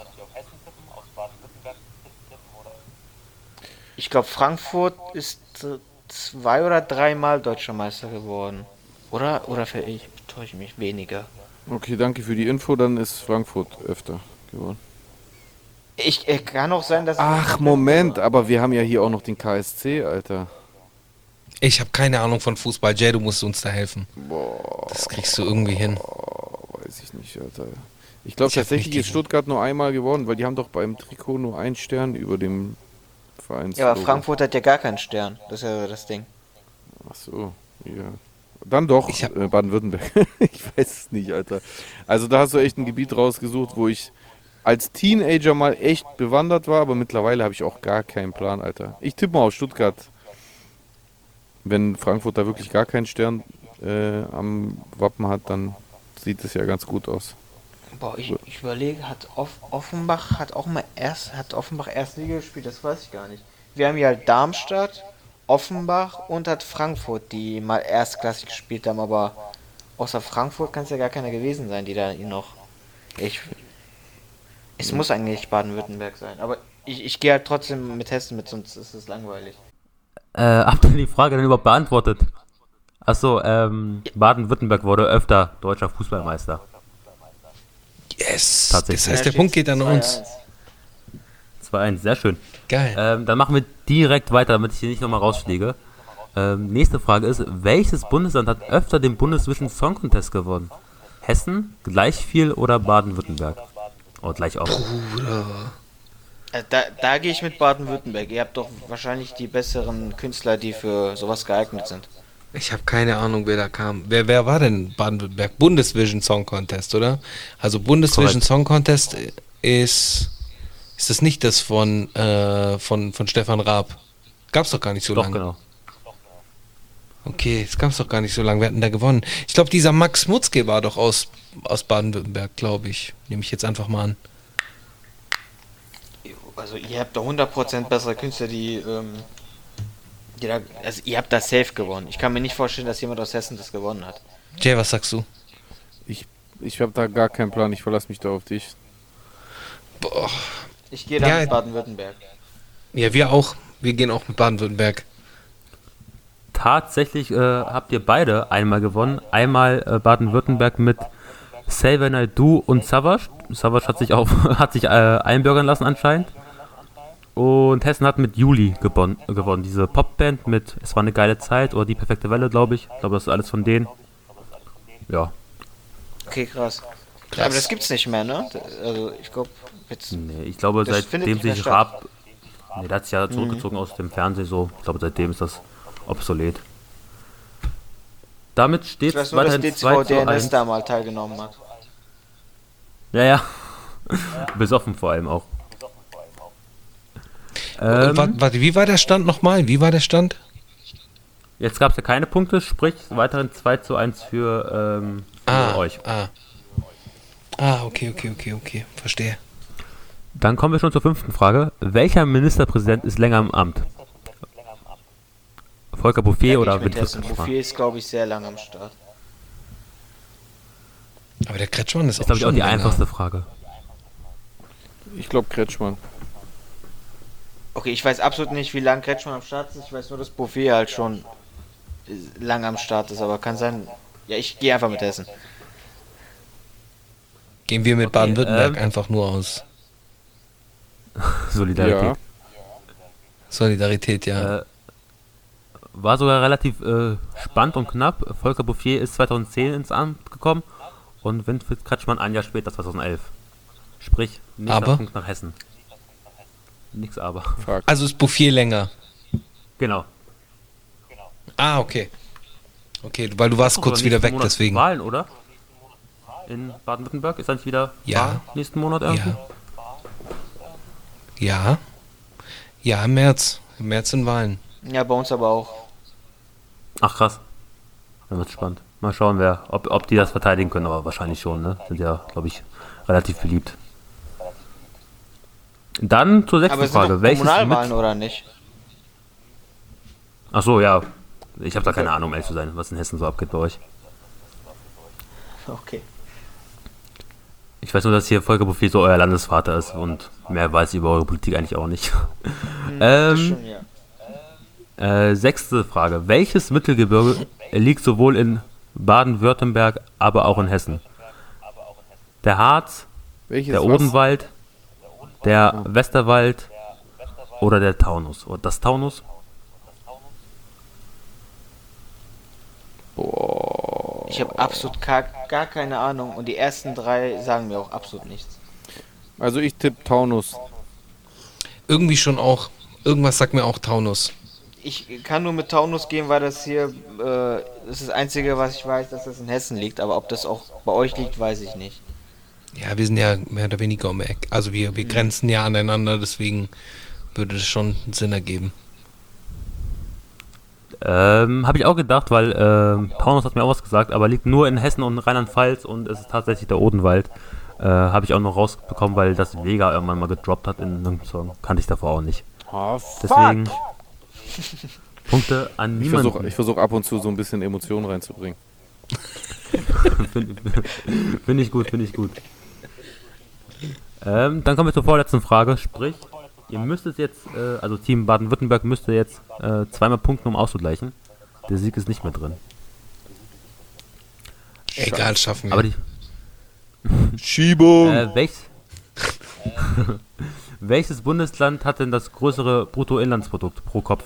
Ich glaube, Frankfurt ist äh, zwei oder dreimal deutscher Meister geworden. Oder? Oder für ich täusche mich weniger. Okay, danke für die Info. Dann ist Frankfurt öfter geworden. Ich äh, kann auch sein, dass. Ach, Moment, aber wir haben ja hier auch noch den KSC, Alter. Ich habe keine Ahnung von Fußball. Jay, du musst uns da helfen. Boah, Das kriegst du irgendwie hin. weiß ich nicht, Alter. Ich glaube Ich tatsächlich ist Stuttgart nur einmal gewonnen, weil die haben doch beim Trikot nur einen Stern über dem Vereins. Ja, aber Frankfurt hat ja gar keinen Stern. Das ist ja das Ding. Ach so, ja. Dann doch, Ich äh, Baden-Württemberg. ich weiß es nicht, Alter. Also da hast du echt ein Gebiet rausgesucht, wo ich als Teenager mal echt bewandert war, aber mittlerweile habe ich auch gar keinen Plan, Alter. Ich tippe mal auf Stuttgart. Wenn Frankfurt da wirklich gar keinen Stern äh, am Wappen hat, dann sieht es ja ganz gut aus. Boah, ich, ich überlege, hat Off Offenbach hat auch mal erst hat Offenbach Erstliga gespielt, das weiß ich gar nicht. Wir haben hier halt Darmstadt, Offenbach und hat Frankfurt, die mal erstklassig gespielt haben, aber außer Frankfurt kann es ja gar keiner gewesen sein, die da noch. Ich, es muss eigentlich Baden-Württemberg sein, aber ich, ich gehe halt trotzdem mit Hessen mit, sonst ist es langweilig. Äh, habt ihr die Frage denn überhaupt beantwortet? Achso, ähm, Baden-Württemberg wurde öfter deutscher Fußballmeister. Yes. Tatsächlich. Das heißt, der Punkt geht an uns. 2-1, sehr schön. Geil. Ähm, dann machen wir direkt weiter, damit ich hier nicht nochmal rausfliege. Ähm, nächste Frage ist, welches Bundesland hat öfter den Bundesvision Song Contest gewonnen? Hessen, gleich viel oder Baden-Württemberg? Oh, gleich auch. Äh, da, da gehe ich mit Baden-Württemberg. Ihr habt doch wahrscheinlich die besseren Künstler, die für sowas geeignet sind. Ich habe keine Ahnung, wer da kam. Wer, wer war denn Baden-Württemberg? Bundesvision Song Contest, oder? Also Bundesvision Correct. Song Contest ist. Ist das nicht das von, äh, von, von Stefan Raab? Gab's doch gar nicht so doch, lange. Genau. Okay, es gab's doch gar nicht so lange. Wer hat denn da gewonnen? Ich glaube, dieser Max Mutzke war doch aus, aus Baden-Württemberg, glaube ich. Nehme ich jetzt einfach mal an. Also ihr habt doch 100% bessere Künstler, die, ähm, die da, also ihr habt das safe gewonnen. Ich kann mir nicht vorstellen, dass jemand aus Hessen das gewonnen hat. Jay, was sagst du? Ich, ich habe da gar keinen Plan, ich verlasse mich da auf dich. Boah. Ich gehe da ja, mit Baden-Württemberg. Ja, wir auch. Wir gehen auch mit Baden-Württemberg. Tatsächlich äh, habt ihr beide einmal gewonnen. Einmal äh, Baden-Württemberg mit Save Night Do und Savage. Savage hat sich, auf, hat sich äh, einbürgern lassen anscheinend. Und Hessen hat mit Juli gewonnen, gewonnen. Diese Popband mit Es war eine geile Zeit oder Die perfekte Welle, glaube ich. Ich glaube, das ist alles von denen. Ja. Okay, krass. krass. Aber das gibt's nicht mehr, ne? Also, ich glaube, jetzt. Nee, ich glaube, seitdem sich Raab. Nee, der hat sich ja zurückgezogen mhm. aus dem Fernsehen so. Ich glaube, seitdem ist das obsolet. Damit steht es weiterhin dass DCV DNS da mal teilgenommen hat. Ja, ja. Besoffen vor allem auch. Ähm, warte, wie war der Stand nochmal? Wie war der Stand? Jetzt gab es ja keine Punkte, sprich weiterhin 2 zu 1 für, ähm, für ah, euch. Ah. ah, okay, okay, okay, okay. Verstehe. Dann kommen wir schon zur fünften Frage. Welcher Ministerpräsident ist länger im Amt? Volker Bouffier oder Winfried Bouffier ist, glaube ich, sehr lange am Start. Aber der Kretschmann ist, ist glaube ich, auch die länger. einfachste Frage. Ich glaube Kretschmann. Okay, ich weiß absolut nicht, wie lange Kretschmann am Start ist. Ich weiß nur, dass Bouffier halt schon lange am Start ist, aber kann sein. Ja, ich gehe einfach mit Hessen. Gehen wir mit okay, Baden-Württemberg ähm, einfach nur aus. Solidarität. Ja. Solidarität, ja. Äh, war sogar relativ äh, spannend und knapp. Volker Bouffier ist 2010 ins Amt gekommen und Winfried Kretschmann ein Jahr später, 2011. Sprich, nächster aber? Punkt nach Hessen. Nix aber. Fuck. Also ist Bouffier länger. Genau. Ah, okay. Okay, weil du warst kurz wieder weg, Monat deswegen. Wahlen, oder? In Baden-Württemberg ist dann wieder ja. Nächsten Monat irgendwie? Ja. Ja. Ja, im März. Im März sind Wahlen. Ja, bei uns aber auch. Ach krass. Dann wird spannend. Mal schauen, wer, ob, ob die das verteidigen können, aber wahrscheinlich schon, ne? Sind ja, glaube ich, relativ beliebt. Dann zur sechsten aber Frage. Welches Kommunalwahlen oder nicht? Ach so, ja. Ich habe da keine Ahnung, um ehrlich zu sein, was in Hessen so abgeht bei euch. Okay. Ich weiß nur, dass hier Volker Bouffier so euer Landesvater ist und mehr weiß ich über eure Politik eigentlich auch nicht. Hm, ähm, schon, ja. Äh, sechste Frage. Welches Mittelgebirge liegt sowohl in Baden-Württemberg, aber auch in Hessen? Der Harz, Welches der Odenwald, der oh. Westerwald oder der Taunus? Oder das Taunus? Boah. Ich habe absolut gar, gar keine Ahnung und die ersten drei sagen mir auch absolut nichts. Also ich tippe Taunus. Irgendwie schon auch. Irgendwas sagt mir auch Taunus ich kann nur mit Taunus gehen, weil das hier, äh, das ist das Einzige, was ich weiß, dass das in Hessen liegt. Aber ob das auch bei euch liegt, weiß ich nicht. Ja, wir sind ja mehr oder weniger um Eck. Also wir, wir mhm. grenzen ja aneinander, deswegen würde das schon Sinn ergeben. Ähm, habe ich auch gedacht, weil ähm, Taunus hat mir auch was gesagt, aber liegt nur in Hessen und Rheinland-Pfalz und es ist tatsächlich der Odenwald. Äh, habe ich auch noch rausbekommen, weil das Vega irgendwann mal gedroppt hat in einem Song. Kannte ich davor auch nicht. Oh, Deswegen. Punkte an niemanden. Ich versuche versuch ab und zu so ein bisschen Emotionen reinzubringen. Finde find ich gut, finde ich gut. Ähm, dann kommen wir zur vorletzten Frage. Sprich, ihr müsstet jetzt, äh, also Team Baden-Württemberg müsste jetzt äh, zweimal punkten, um auszugleichen. Der Sieg ist nicht mehr drin. Egal, schaffen wir. Aber die Schiebung! Äh, welch, welches Bundesland hat denn das größere Bruttoinlandsprodukt pro Kopf?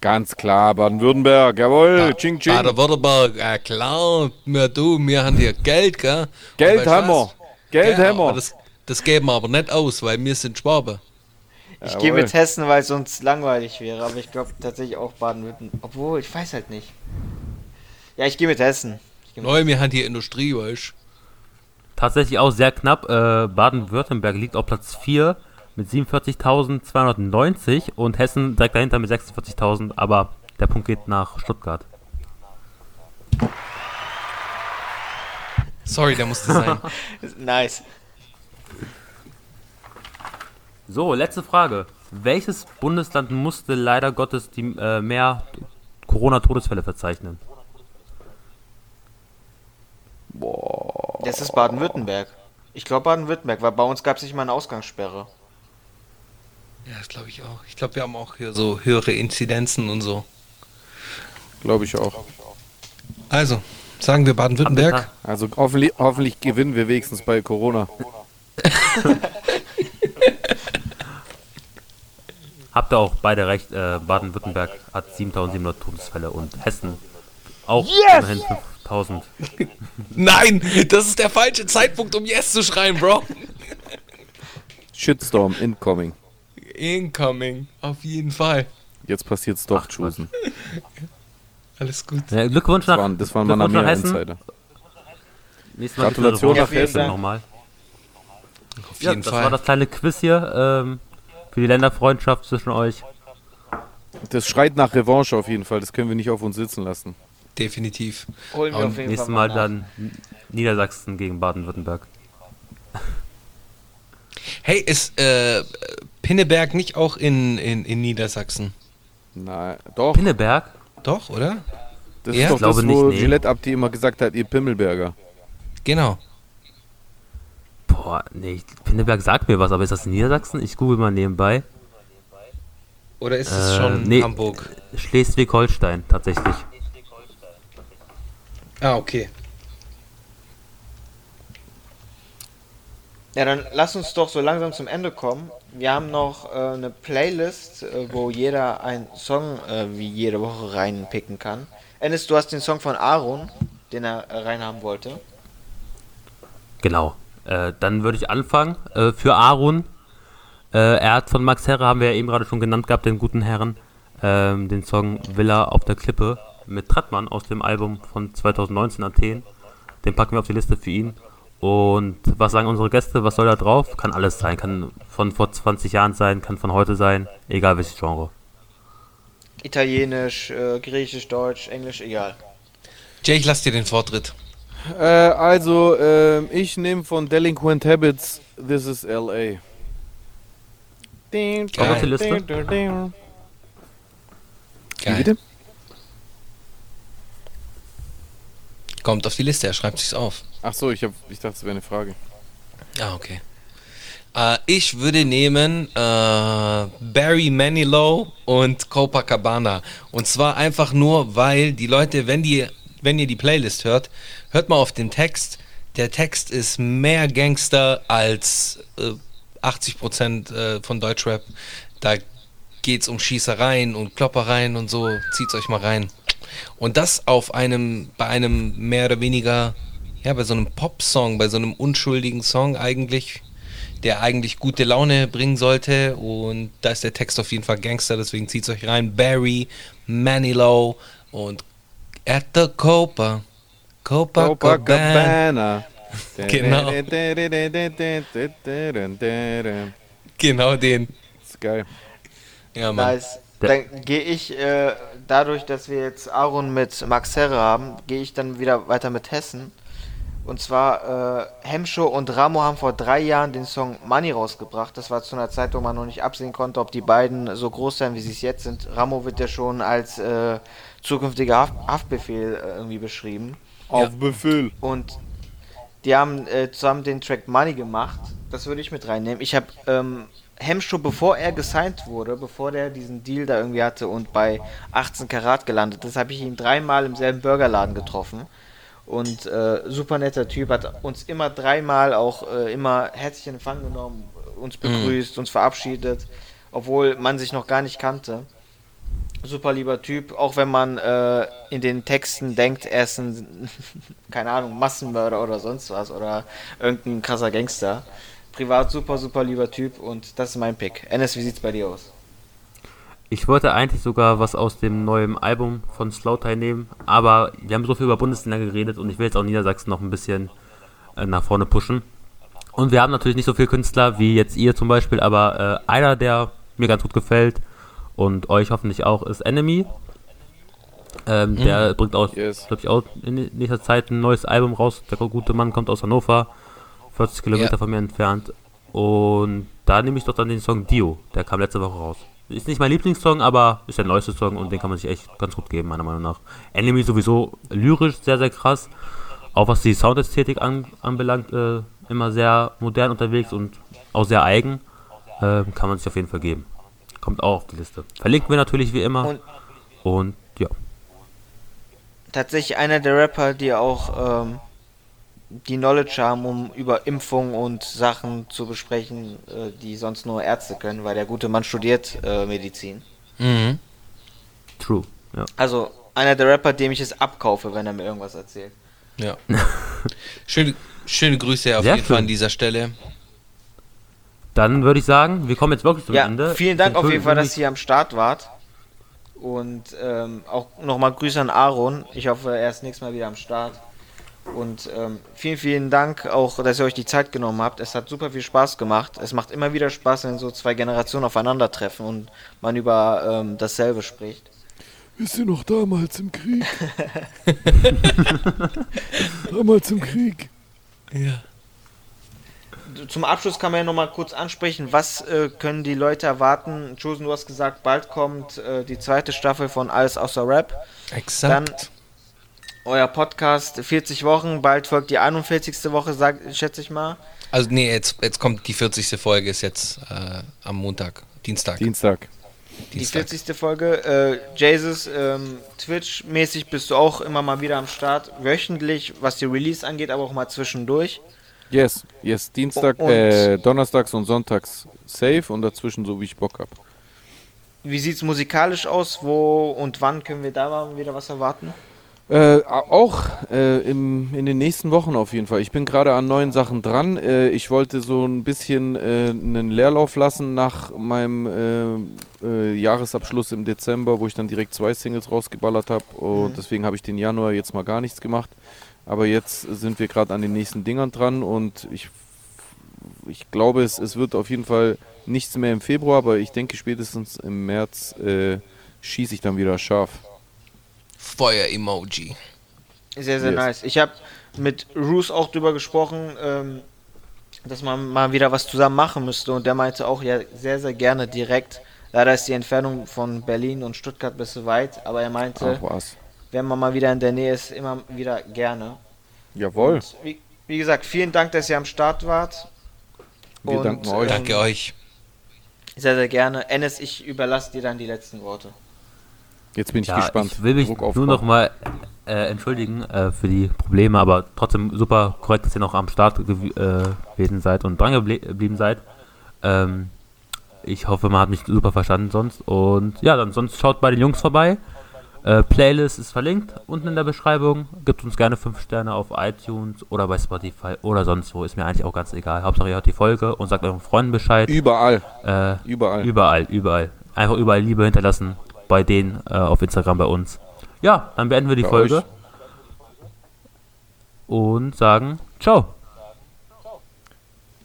Ganz klar, Baden-Württemberg, jawohl, ja, ching ching. Baden-Württemberg, ja klar, wir, du, wir haben hier Geld, gell? Geld haben wir, Geld haben wir. Das, Das geben wir aber nicht aus, weil wir sind Schwabe. Ich gehe mit Hessen, weil es sonst langweilig wäre, aber ich glaube tatsächlich auch Baden-Württemberg. Obwohl, ich weiß halt nicht. Ja, ich gehe mit Hessen. Neu, wir haben hier Industrie, weißt Tatsächlich auch sehr knapp. Äh, Baden-Württemberg liegt auf Platz 4 mit 47.290 und Hessen direkt dahinter mit 46.000, aber der Punkt geht nach Stuttgart. Sorry, der musste sein. nice. So, letzte Frage. Welches Bundesland musste leider Gottes die, äh, mehr Corona-Todesfälle verzeichnen? Boah. Das ist Baden-Württemberg. Ich glaube Baden-Württemberg, weil bei uns gab es nicht mal eine Ausgangssperre. Ja, das glaube ich auch. Ich glaube, wir haben auch hier so höhere Inzidenzen und so. Glaube ich auch. Also, sagen wir Baden-Württemberg. Also hoffentlich, hoffentlich gewinnen wir wenigstens bei Corona. Habt ihr auch beide recht, äh, Baden-Württemberg hat 7700 Todesfälle und Hessen auch yes! immerhin 5000. Nein, das ist der falsche Zeitpunkt, um Yes zu schreien, Bro. Shitstorm incoming. Incoming, auf jeden Fall. Jetzt passiert's doch, Chusen. Alles gut. Ja, Glückwunsch nach, das waren, das waren Glückwunsch nach Insider. Nächstes Mal Gratulation nach Hessen nochmal. Auf jeden ja, das Fall. war das kleine Quiz hier. Ähm, für die Länderfreundschaft zwischen euch. Das schreit nach Revanche auf jeden Fall. Das können wir nicht auf uns sitzen lassen. Definitiv. Holen wir auf jeden nächstes Mal, mal dann Niedersachsen gegen Baden-Württemberg. Hey, ist äh, Pinneberg nicht auch in, in, in Niedersachsen? Nein, doch. Pinneberg? Doch, oder? Das ja? ist doch das, wo nicht, nee. Gillette Abdi immer gesagt hat, ihr Pimmelberger. Genau. Boah, nee, Pinneberg sagt mir was, aber ist das in Niedersachsen? Ich google mal nebenbei. Oder ist es äh, schon nee, Hamburg? Schleswig-Holstein, tatsächlich. Ah, okay. Ja, dann lass uns doch so langsam zum Ende kommen. Wir haben noch äh, eine Playlist, äh, wo jeder einen Song äh, wie jede Woche reinpicken kann. Ennis, du hast den Song von Aaron, den er äh, reinhaben wollte. Genau. Äh, dann würde ich anfangen. Äh, für Aaron. Er hat von Max Herre, haben wir ja eben gerade schon genannt gehabt, den guten Herren, ähm, den Song Villa auf der Klippe mit Trettmann aus dem Album von 2019 Athen. Den packen wir auf die Liste für ihn. Und was sagen unsere Gäste? Was soll da drauf? Kann alles sein. Kann von vor 20 Jahren sein, kann von heute sein. Egal welches Genre. Italienisch, äh, Griechisch, Deutsch, Englisch, egal. Jay, ich lass dir den Vortritt. Äh, also, äh, ich nehme von Delinquent Habits This is L.A. Geil. Auf die Liste. Geil. Wie bitte? Kommt auf die Liste, er schreibt sich's auf. Ach so, ich, hab, ich dachte, es wäre eine Frage. Ah, okay. Äh, ich würde nehmen äh, Barry Manilow und Copacabana. Und zwar einfach nur, weil die Leute, wenn die wenn ihr die Playlist hört, hört mal auf den Text. Der Text ist mehr Gangster als äh, 80% äh, von Deutschrap. Da geht es um Schießereien und Kloppereien und so. Zieht's euch mal rein. Und das auf einem, bei einem mehr oder weniger, ja, bei so einem Pop-Song, bei so einem unschuldigen Song eigentlich, der eigentlich gute Laune bringen sollte. Und da ist der Text auf jeden Fall Gangster, deswegen zieht's euch rein. Barry, Manilow und at the Copa. Copa Copacabana. genau. genau den. Das ist geil. Ja, Mann. Nice. Dann gehe ich, äh, dadurch, dass wir jetzt Aaron mit Max Herre haben, gehe ich dann wieder weiter mit Hessen. Und zwar, äh, Hemscho und Ramo haben vor drei Jahren den Song Money rausgebracht. Das war zu einer Zeit, wo man noch nicht absehen konnte, ob die beiden so groß sein, wie sie es jetzt sind. Ramo wird ja schon als äh, zukünftiger Haft Haftbefehl äh, irgendwie beschrieben. Haftbefehl. Und die haben äh, zusammen den Track Money gemacht. Das würde ich mit reinnehmen. Ich habe ähm, Hemschuh, bevor er gesigned wurde, bevor der diesen Deal da irgendwie hatte und bei 18 Karat gelandet ist, habe ich ihn dreimal im selben Burgerladen getroffen. Und äh, super netter Typ, hat uns immer dreimal auch äh, immer herzlich in Empfang genommen, uns begrüßt, mhm. uns verabschiedet, obwohl man sich noch gar nicht kannte super lieber Typ, auch wenn man äh, in den Texten denkt, er ist ein, keine Ahnung, Massenmörder oder sonst was oder irgendein krasser Gangster. privat super, super lieber Typ und das ist mein Pick. Ennis, wie sieht's bei dir aus? Ich wollte eigentlich sogar was aus dem neuen Album von Slowthai nehmen, aber wir haben so viel über Bundesländer geredet und ich will jetzt auch Niedersachsen noch ein bisschen äh, nach vorne pushen. Und wir haben natürlich nicht so viele Künstler wie jetzt ihr zum Beispiel, aber äh, einer, der mir ganz gut gefällt und euch hoffentlich auch, ist Enemy. Ähm, mhm. Der bringt auch, yes. glaube ich, auch in nächster Zeit ein neues Album raus. Der gute Mann kommt aus Hannover, 40 Kilometer yeah. von mir entfernt. Und da nehme ich doch dann den Song Dio, der kam letzte Woche raus. Ist nicht mein Lieblingssong, aber ist der neueste Song und den kann man sich echt ganz gut geben, meiner Meinung nach. Enemy sowieso lyrisch sehr, sehr krass. Auch was die Soundästhetik an, anbelangt, äh, immer sehr modern unterwegs und auch sehr eigen. Äh, kann man sich auf jeden Fall geben. Kommt auch auf die Liste. Verlinken wir natürlich wie immer. Und, und ja. Tatsächlich einer der Rapper, die auch ähm, die Knowledge haben, um über Impfung und Sachen zu besprechen, äh, die sonst nur Ärzte können, weil der gute Mann studiert äh, Medizin. Mhm. True, ja. Also einer der Rapper, dem ich es abkaufe, wenn er mir irgendwas erzählt. Ja. schöne, schöne Grüße auf Sehr jeden Fall an dieser Stelle. Dann würde ich sagen, wir kommen jetzt wirklich zum ja, Ende. Vielen Dank auf jeden Fall, dass ihr am Start wart. Und ähm, auch nochmal Grüße an Aaron. Ich hoffe, er ist nächstes Mal wieder am Start. Und ähm, vielen, vielen Dank auch, dass ihr euch die Zeit genommen habt. Es hat super viel Spaß gemacht. Es macht immer wieder Spaß, wenn so zwei Generationen aufeinandertreffen und man über ähm, dasselbe spricht. Wisst ihr noch damals im Krieg? damals im Krieg. Ja. Zum Abschluss kann man ja nochmal kurz ansprechen, was äh, können die Leute erwarten? Chosen, du hast gesagt, bald kommt äh, die zweite Staffel von Alles außer Rap. Exakt. Dann euer Podcast 40 Wochen, bald folgt die 41. Woche, sag, schätze ich mal. Also nee, jetzt, jetzt kommt die 40. Folge, ist jetzt äh, am Montag, Dienstag. Dienstag. Die 40. Folge. Äh, Jesus, ähm, Twitch-mäßig bist du auch immer mal wieder am Start, wöchentlich, was die Release angeht, aber auch mal zwischendurch. Yes, yes, Dienstag, und, äh, Donnerstags und Sonntags safe und dazwischen so wie ich Bock habe. Wie sieht es musikalisch aus? Wo und wann können wir da mal wieder was erwarten? Äh, auch äh, im, in den nächsten Wochen auf jeden Fall. Ich bin gerade an neuen Sachen dran. Äh, ich wollte so ein bisschen äh, einen Leerlauf lassen nach meinem äh, äh, Jahresabschluss im Dezember, wo ich dann direkt zwei Singles rausgeballert habe. Und mhm. deswegen habe ich den Januar jetzt mal gar nichts gemacht. Aber jetzt sind wir gerade an den nächsten Dingern dran und ich, ich glaube, es, es wird auf jeden Fall nichts mehr im Februar, aber ich denke spätestens im März schieße ich dann wieder scharf. Feuer-Emoji. Sehr, sehr yes. nice. Ich habe mit Roos auch drüber gesprochen, ähm, dass man mal wieder was zusammen machen müsste. Und der meinte auch ja sehr, sehr gerne direkt. Leider ist die Entfernung von Berlin und Stuttgart ein bisschen weit, aber er meinte, Ach, wenn man mal wieder in der Nähe ist, immer wieder gerne. Jawohl. Wie, wie, gesagt, vielen Dank, dass ihr am Start wart. Wir und, danken euch. Ähm, Danke euch. Sehr, sehr gerne. Ennis, ich überlasse dir dann die letzten Worte. Jetzt bin ich ja, gespannt. Ich will mich nur noch mal äh, entschuldigen äh, für die Probleme, aber trotzdem super korrekt, dass ihr noch am Start gew äh, gewesen seid und dran geblieben seid. Ähm, ich hoffe, man hat mich super verstanden sonst. Und ja, dann sonst schaut bei den Jungs vorbei. Äh, Playlist ist verlinkt unten in der Beschreibung. Gibt uns gerne 5 Sterne auf iTunes oder bei Spotify oder sonst wo. Ist mir eigentlich auch ganz egal. Hauptsache ihr hört die Folge und sagt euren Freunden Bescheid. Überall. Äh, überall. Überall, überall. Einfach überall Liebe hinterlassen bei denen äh, auf Instagram bei uns. Ja, dann beenden wir die bei Folge. Euch. Und sagen Ciao.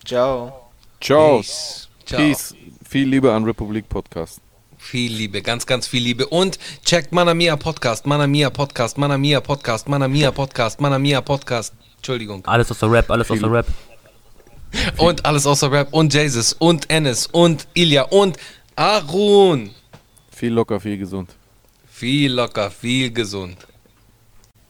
Ciao. Ciao. Peace. Peace. Viel Liebe an Republik Podcast. Viel Liebe, ganz, ganz viel Liebe. Und checkt Manamia Podcast, Manamia Podcast, Manamia Podcast, Manamia Podcast, Manamia Podcast. Entschuldigung. Alles aus der Rap, alles der Rap. Und alles außer Rap und Jesus und Ennis und Ilya und Arun. Viel locker, viel gesund. Viel locker, viel gesund.